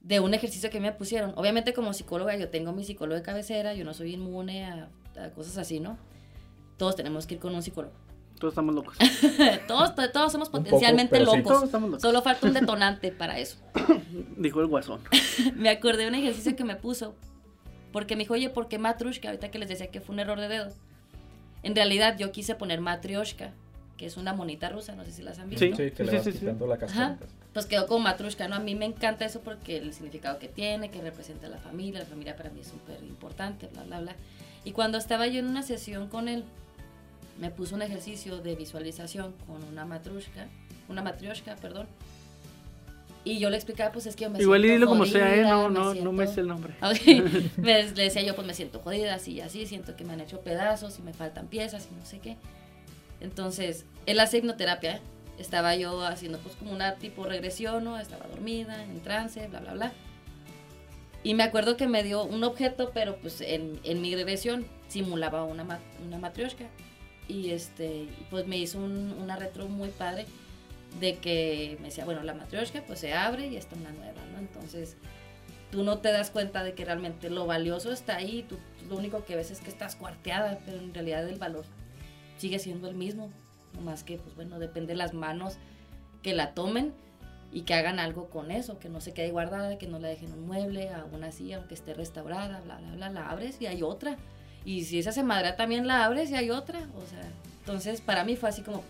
de un ejercicio que me pusieron. Obviamente como psicóloga yo tengo mi psicólogo de cabecera, yo no soy inmune a, cosas así, ¿no? Todos tenemos que ir con un psicólogo.
Todos estamos locos.
todos, todos somos potencialmente locos. Todos estamos locos. Solo falta un detonante para eso.
Dijo el guasón.
me acordé de un ejercicio que me puso. Porque me dijo, oye, ¿por qué Matrushka? Ahorita que les decía que fue un error de dedo. En realidad yo quise poner Matryoshka, que es una monita rusa, no sé si las han visto.
Sí, sí, que le vas quitando la cascarita.
Pues quedó como Matrushka, ¿no? A mí me encanta eso porque el significado que tiene, que representa a la familia, la familia para mí es súper importante, bla, bla, bla. Y cuando estaba yo en una sesión con él, me puso un ejercicio de visualización con una matrushka, una matryoshka, perdón, y yo le explicaba, pues es que yo me
Igual siento dilo como sea, ¿eh? No, no, no me sé el nombre.
le decía yo, pues me siento jodida, así y así, siento que me han hecho pedazos y me faltan piezas y no sé qué. Entonces, él hace hipnoterapia, ¿eh? Estaba yo haciendo pues como una tipo regresión, ¿no? Estaba dormida, en trance, bla, bla, bla. Y me acuerdo que me dio un objeto, pero pues en, en mi regresión simulaba una, una matrioshka. Y este, pues me hizo un, una retro muy padre de que me decía, bueno, la matrioshka pues se abre y está una nueva, ¿no? Entonces tú no te das cuenta de que realmente lo valioso está ahí, tú lo único que ves es que estás cuarteada, pero en realidad el valor sigue siendo el mismo, más que pues bueno, depende de las manos que la tomen y que hagan algo con eso, que no se quede guardada, que no la dejen en un mueble, aún así, aunque esté restaurada, bla, bla, bla, la abres y hay otra. Y si esa se madra también la abres y hay otra, o sea, entonces para mí fue así como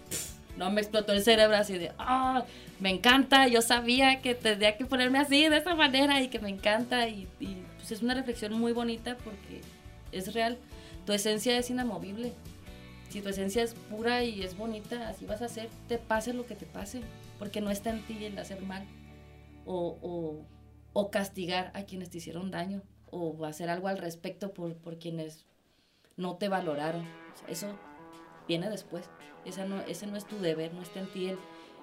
no me explotó el cerebro así de, ah, me encanta, yo sabía que tendría que ponerme así, de esta manera, y que me encanta, y, pues es una reflexión muy bonita porque es real, tu esencia es inamovible, si tu esencia es pura y es bonita, así vas a ser, te pase lo que te pase, porque no está en ti el hacer mal, o, o, castigar a quienes te hicieron daño, o hacer algo al respecto por, por quienes no te valoraron, eso viene después. Esa no, ese no es tu deber, no está en ti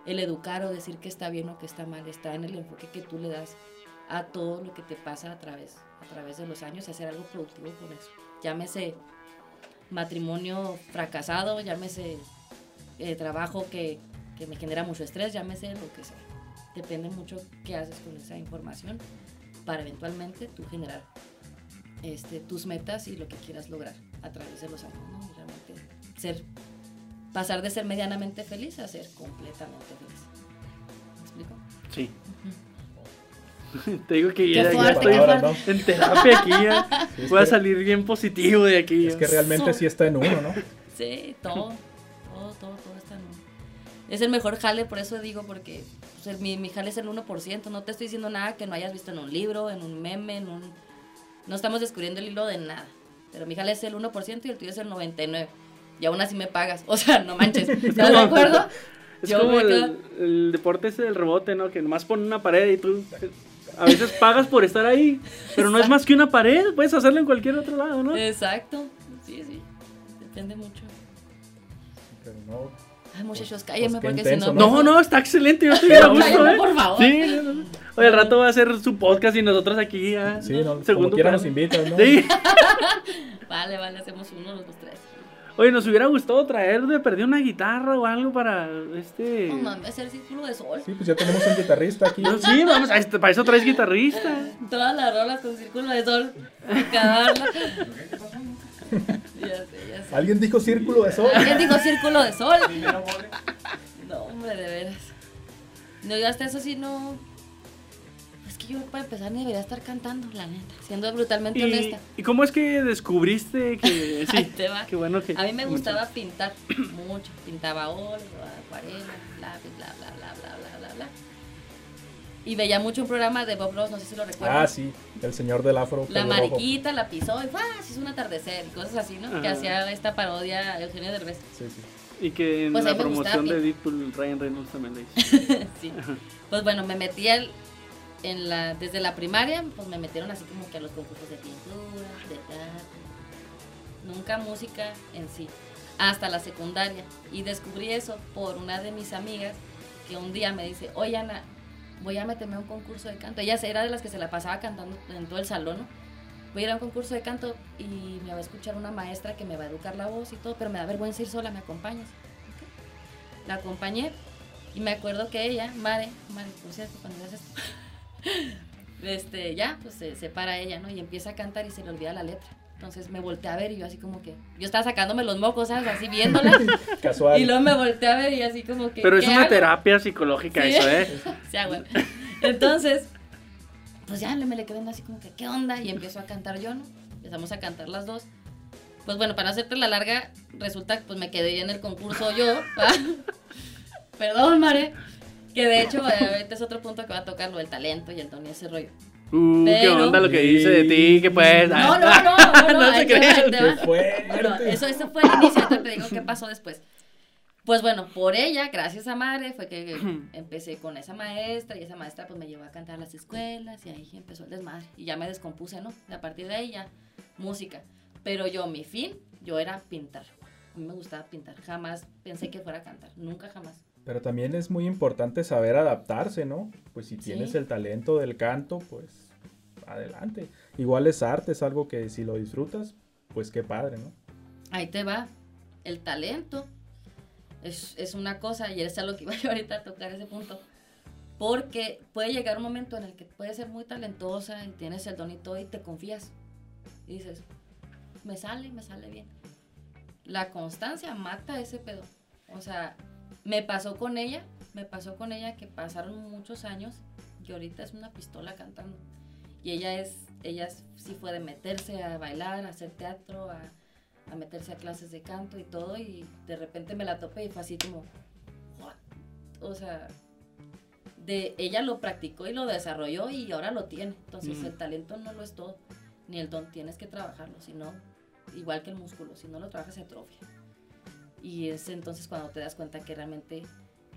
el, educar o decir que está bien o que está mal, está en el enfoque que tú le das a todo lo que te pasa a través, a través de los años hacer algo productivo con eso. Llámese matrimonio fracasado, llámese eh, trabajo que, que me genera mucho estrés, llámese lo que sea. Depende mucho qué haces con esa información para eventualmente tú generar este, tus metas y lo que quieras lograr a través de los años, ¿no? realmente ser pasar de ser medianamente feliz a ser completamente feliz. ¿Me explico?
Sí. Te digo que ya, estoy en terapia aquí, ya. voy a salir bien positivo de aquí.
Es que realmente sí está en uno, ¿no?
Sí, todo, todo, todo, todo está en uno. Es el mejor jale, por eso digo, porque pues, mi, mi jale es el 1%, no te estoy diciendo nada que no hayas visto en un libro, en un meme, en un... No estamos descubriendo el hilo de nada, pero mi jale es el 1% y el tuyo es el 99% y aún así me pagas. O sea, no manches. ¿Estás de acuerdo?
Es como el, deporte ese del rebote, ¿no? Que nomás pone una pared y tú a veces pagas por estar ahí, pero no es más que una pared, puedes hacerlo en cualquier otro lado, ¿no?
Exacto, sí, sí, depende mucho. Pero no. Ay, muchachos, cállenme pues porque si no...
No, no, está excelente, yo estoy a gusto, ¿eh? por favor. Sí, Oye, al rato va a hacer su podcast y nosotros aquí
ya... Sí, no, segundo como quiera nos invitan, ¿no? Sí.
vale, vale, hacemos uno, los dos, tres.
Oye, nos hubiera gustado traer de perder una guitarra o algo para este.
No mames, hacer círculo de sol.
Sí, pues ya tenemos un guitarrista aquí.
sí, vamos, este, para eso traes guitarrista.
Todas las rolas con círculo de sol. Cada ya
sé. ¿Alguien dijo círculo de sol?
¿Alguien dijo círculo de sol? No, hombre, de veras. No, yo hasta eso sí no. Es que yo para empezar ni debería estar cantando, la neta, siendo brutalmente honesta.
¿Y cómo es que descubriste que sí?
te va.
Qué bueno que
A mí me gustaba pintar mucho, pintaba óleo, acuarela, bla, bla, bla, bla, bla, bla, bla, bla. Y veía mucho un programa de Bob Ross, no sé si lo recuerdan.
Ah, sí, el señor del afro.
La mariquita la pisó y ¡ah! se hizo un atardecer y cosas así, ¿no? Que hacía esta parodia Eugenio Derbez.
Sí, sí.
Y que en
Pues a
la promoción
gustaba
de Deadpool, Ryan Reynolds también le hizo.
sí. Pues bueno, me metí al- en la, desde la primaria, pues me metieron así como que a los concursos de pintura, de teatro. Nunca música en sí. Hasta la secundaria. Y descubrí eso por una de mis amigas que un día me dice, oye Ana, voy a meterme a un concurso de canto. Ella era de las que se la pasaba cantando en todo el salón, ¿no? Voy a ir a un concurso de canto y me va a escuchar una maestra que me va a educar la voz y todo, pero me da vergüenza ir sola, ¿me acompañas? La acompañé y me acuerdo que ella, Mare, Mare, por cierto, cuando veas esto, este, ya, pues se separa ella, ¿no? Y empieza a cantar y se le olvida la letra. Entonces me volteé a ver y yo así como que, yo estaba sacándome los mocos, ¿sabes? Así viéndola.
Casual.
y luego me volteé a ver y así como que...
Pero es
¿qué
una
hago?
terapia psicológica
Sí.
eso, ¿eh?
Sí, ah, bueno. Entonces, pues ya me le quedé viendo así como que, ¿qué onda? Y empiezo a cantar yo, ¿no? Empezamos a cantar las dos. Pues bueno, para no hacerte la larga, resulta que pues me quedé en el concurso yo. ¿va? Perdón, Mare. Que de hecho, este es otro punto que va a tocar, lo del talento y el don y ese rollo.
Uh, qué
Pero-
onda lo que dice de ti, que pues...
No, no, no, no, no,
No se crean.
Qué.
Bueno, eso, eso fue el inicio, te digo qué pasó después. Pues bueno, por ella, gracias a Madre, fue que empecé con esa maestra y esa maestra pues me llevó a cantar a las escuelas y ahí empezó el desmadre y ya me descompuse, ¿no? Y a partir de ahí ya, música. Pero yo, mi fin, yo era pintar. A mí me gustaba pintar, jamás pensé que fuera a cantar, nunca jamás.
Pero también es muy importante saber adaptarse, ¿no? Pues si
Sí.
tienes el talento del canto, pues adelante. Igual es arte, es algo que si lo disfrutas, pues qué padre, ¿no?
Ahí te va, el talento es, es una cosa y es a lo que iba yo ahorita a tocar ese punto. Porque puede llegar un momento en el que puedes ser muy talentosa y tienes el don y todo y te confías. Y dices, me sale, me sale bien. La constancia mata ese pedo. O sea, me pasó con ella, me pasó con ella que pasaron muchos años y ahorita es una pistola cantando. Y ella es, ella sí fue de meterse a bailar, a hacer teatro, a, a meterse a clases de canto y todo y de repente me la topé y fue así como, "What?". o sea, de ella lo practicó y lo desarrolló y ahora lo tiene. Entonces
Mm.
el talento no lo es todo, ni el don, tienes que trabajarlo, si no, igual que el músculo, si no lo trabajas se atrofia. Y es entonces cuando te das cuenta que realmente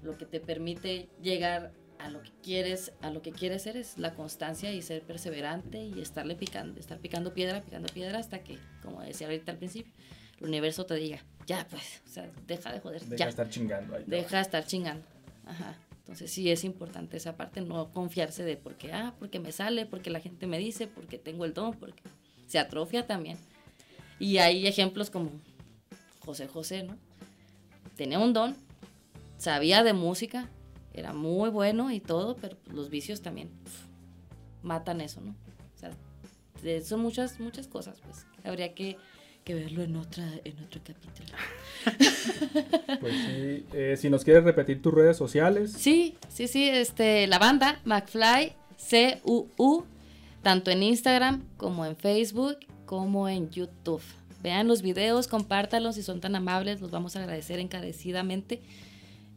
lo que te permite llegar a lo que quieres, a lo que quieres ser es la constancia y ser perseverante y estarle picando, estar picando piedra, picando piedra hasta que, como decía ahorita al principio, el universo te diga, ya pues, o sea, deja de joder,
Deja
ya,
de estar chingando ahí.
deja de estar chingando. Ajá. Entonces sí es importante esa parte, no confiarse de porque, ah, porque me sale, porque la gente me dice, porque tengo el don, porque se atrofia también. Y hay ejemplos como José José, ¿no? Tenía un don, sabía de música, era muy bueno y todo, pero los vicios también pf, matan eso, ¿no? O sea, son muchas, muchas cosas, pues. Habría que, que verlo en otra, en otro capítulo.
Pues sí, eh, si nos quieres repetir tus redes sociales,
Sí, sí, sí, este, la banda McFly C-U-U, tanto en Instagram como en Facebook como en YouTube. Vean los videos, compártalos si son tan amables, los vamos a agradecer encarecidamente.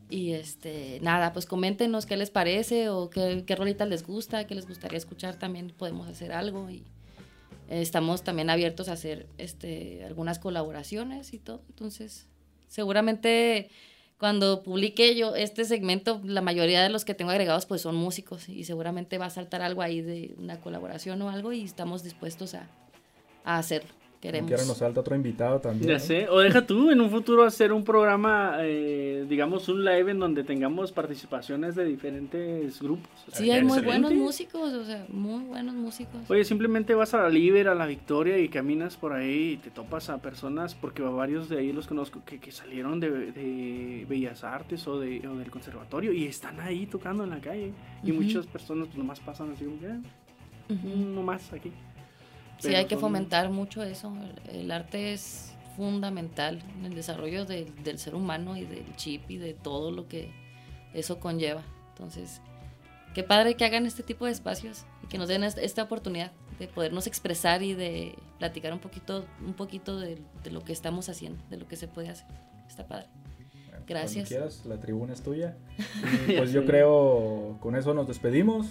Y este, nada, pues coméntenos qué les parece o qué, qué rolita les gusta, qué les gustaría escuchar, también podemos hacer algo y estamos también abiertos a hacer este, algunas colaboraciones y todo. Entonces, seguramente cuando publique yo este segmento, la mayoría de los que tengo agregados pues son músicos y seguramente va a saltar algo ahí de una colaboración o algo y estamos dispuestos a, a hacerlo. Queremos.
quiera nos falta otro invitado también.
Ya sé, o deja tú en un futuro hacer un programa, eh, digamos un live en donde tengamos participaciones de diferentes grupos. O sea,
Sí, hay muy
excelente.
buenos músicos, o sea, muy buenos músicos.
Oye, simplemente vas a la Liber, a la Victoria y caminas por ahí y te topas a personas, porque varios de ahí los conozco que, que salieron de, de Bellas Artes o, de, o del conservatorio y están ahí tocando en la calle. Y muchas personas pues nomás pasan así como que, "Ah,
Ujú.
nomás aquí.
Sí, hay que fomentar mucho eso. El, el arte es fundamental en el desarrollo del- del ser humano y del chip y de todo lo que eso conlleva. Entonces, qué padre que hagan este tipo de espacios y que nos den esta oportunidad de podernos expresar y de platicar un poquito, un poquito de, de lo que estamos haciendo, de lo que se puede hacer. Está padre. Gracias.
Cuando quieras, la tribuna es tuya. pues yo creo, con eso nos despedimos.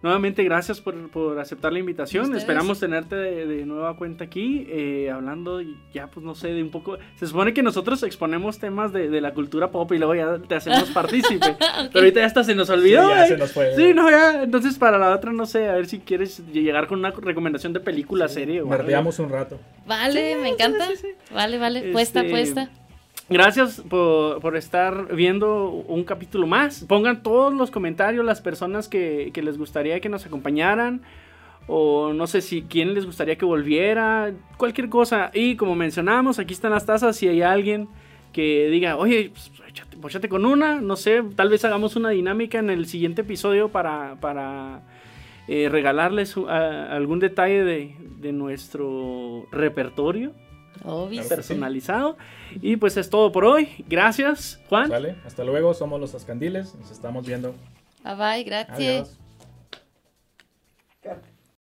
Nuevamente, gracias por, por aceptar la invitación. Esperamos tenerte de, nueva cuenta aquí, eh, hablando ya, pues no sé, de un poco... Se supone que nosotros exponemos temas de, de la cultura pop y luego ya te hacemos partícipe. Pero ahorita ya hasta se nos olvidó. Sí, ya se nos fue. Sí, no, ya. Entonces, para la otra, no sé, a ver si quieres llegar con una recomendación de película, serie.
o un rato.
Vale, me encanta. Vale, vale, puesta, este, puesta.
Gracias por, estar viendo un capítulo más. Pongan todos los comentarios las personas que, les gustaría que nos acompañaran. O no sé si quién les gustaría que volviera. Cualquier cosa. Y como mencionamos, aquí están las tazas. Si hay alguien que diga, oye, pues, échate, con una. No sé, tal vez hagamos una dinámica en el siguiente episodio para, eh, regalarles algún detalle de, de nuestro repertorio. Obvio. personalizado. Y pues es todo por hoy. Gracias, Juan.
Vale, hasta luego. Somos los Ascandiles. Nos estamos viendo.
Bye bye, gracias. Adiós.